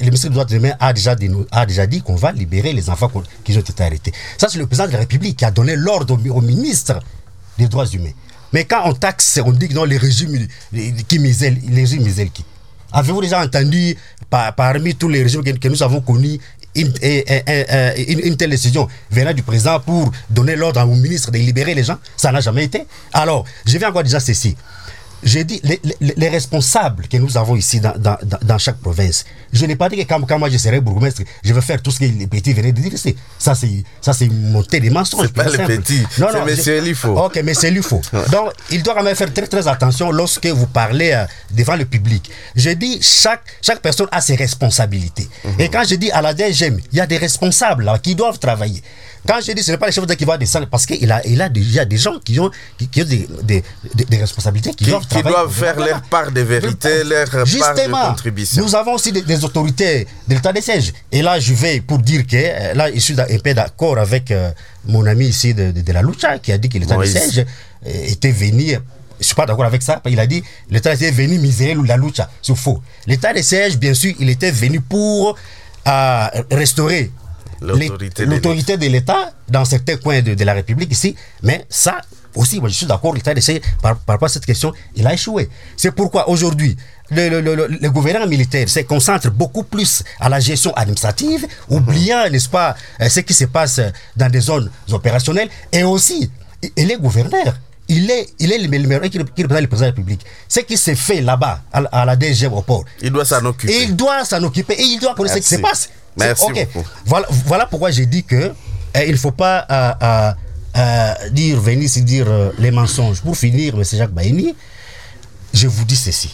le ministre des droits humains a déjà, déno- a déjà dit qu'on va libérer les enfants qui ont été arrêtés. Ça, c'est le président de la République qui a donné l'ordre au, mi- au ministre des droits humains. Mais quand on taxe, on dit que non, les régimes qui misèrent, les régimes qui? Avez-vous déjà entendu par- parmi tous les régimes que, nous avons connus une, une- une telle décision venant du président pour donner l'ordre au ministre de libérer les gens? Ça n'a jamais été. Alors, je vais encore dire ceci. J'ai dit, les, les- les responsables que nous avons ici dans, dans, dans- chaque province, je n'ai pas dit que quand, quand moi je serai bourgmestre, je vais faire tout ce que les petits venaient de dire. Ça, c'est, ça, c'est monter des mensonges. C'est pas les petits, c'est je- monsieur Elifo. Ok, mais c'est l'UFO. Donc, il doit quand même faire très, très attention lorsque vous parlez euh, devant le public. Je dis, chaque, chaque personne a ses responsabilités. Mhm. Et quand je dis à la DGM, il y a des responsables là qui doivent travailler. Quand je dis, ce n'est pas les chefs d'État qui vont descendre, parce qu'il a, il a déjà des gens qui ont, qui, qui ont des, des, des- des responsabilités, qui, Qui, doivent qui doivent faire leur part de vérité, leur part de Justement, contribution. nous avons aussi des, autorités de l'état des sièges. Et là, je vais pour dire que, euh, là, je suis un peu d'accord avec euh, mon ami ici de, de- de la Lucha qui a dit que l'état des sièges euh, était venu. Je ne suis pas d'accord avec ça. Il a dit l'état des sièges est venu misérer la Lucha. C'est faux. L'état des sièges, bien sûr, il était venu pour euh, restaurer L'autorité de l'État dans certains coins de, de la République ici. Mais ça aussi, moi je suis d'accord, l'État essaie par, par rapport à cette question, il a échoué. C'est pourquoi aujourd'hui, le, le, le, le- gouvernement militaire se concentre beaucoup plus à la gestion administrative, oubliant, n'est-ce pas, euh, ce qui se passe dans des zones opérationnelles, et aussi, il- est gouverneur. Il est, il est le meilleur qui, représente le président de la République. Ce qui s'est fait là-bas, à, la- à la DGM au port, Il doit s'en occuper. il doit s'en occuper et il doit connaître ce qui se passe. C'est- Merci ok. beaucoup. Voilà, voilà pourquoi j'ai dit que euh, il ne faut pas euh, euh, euh, dire, venir ici dire les mensonges. Pour finir, M. Jacques Baïni, je vous dis ceci.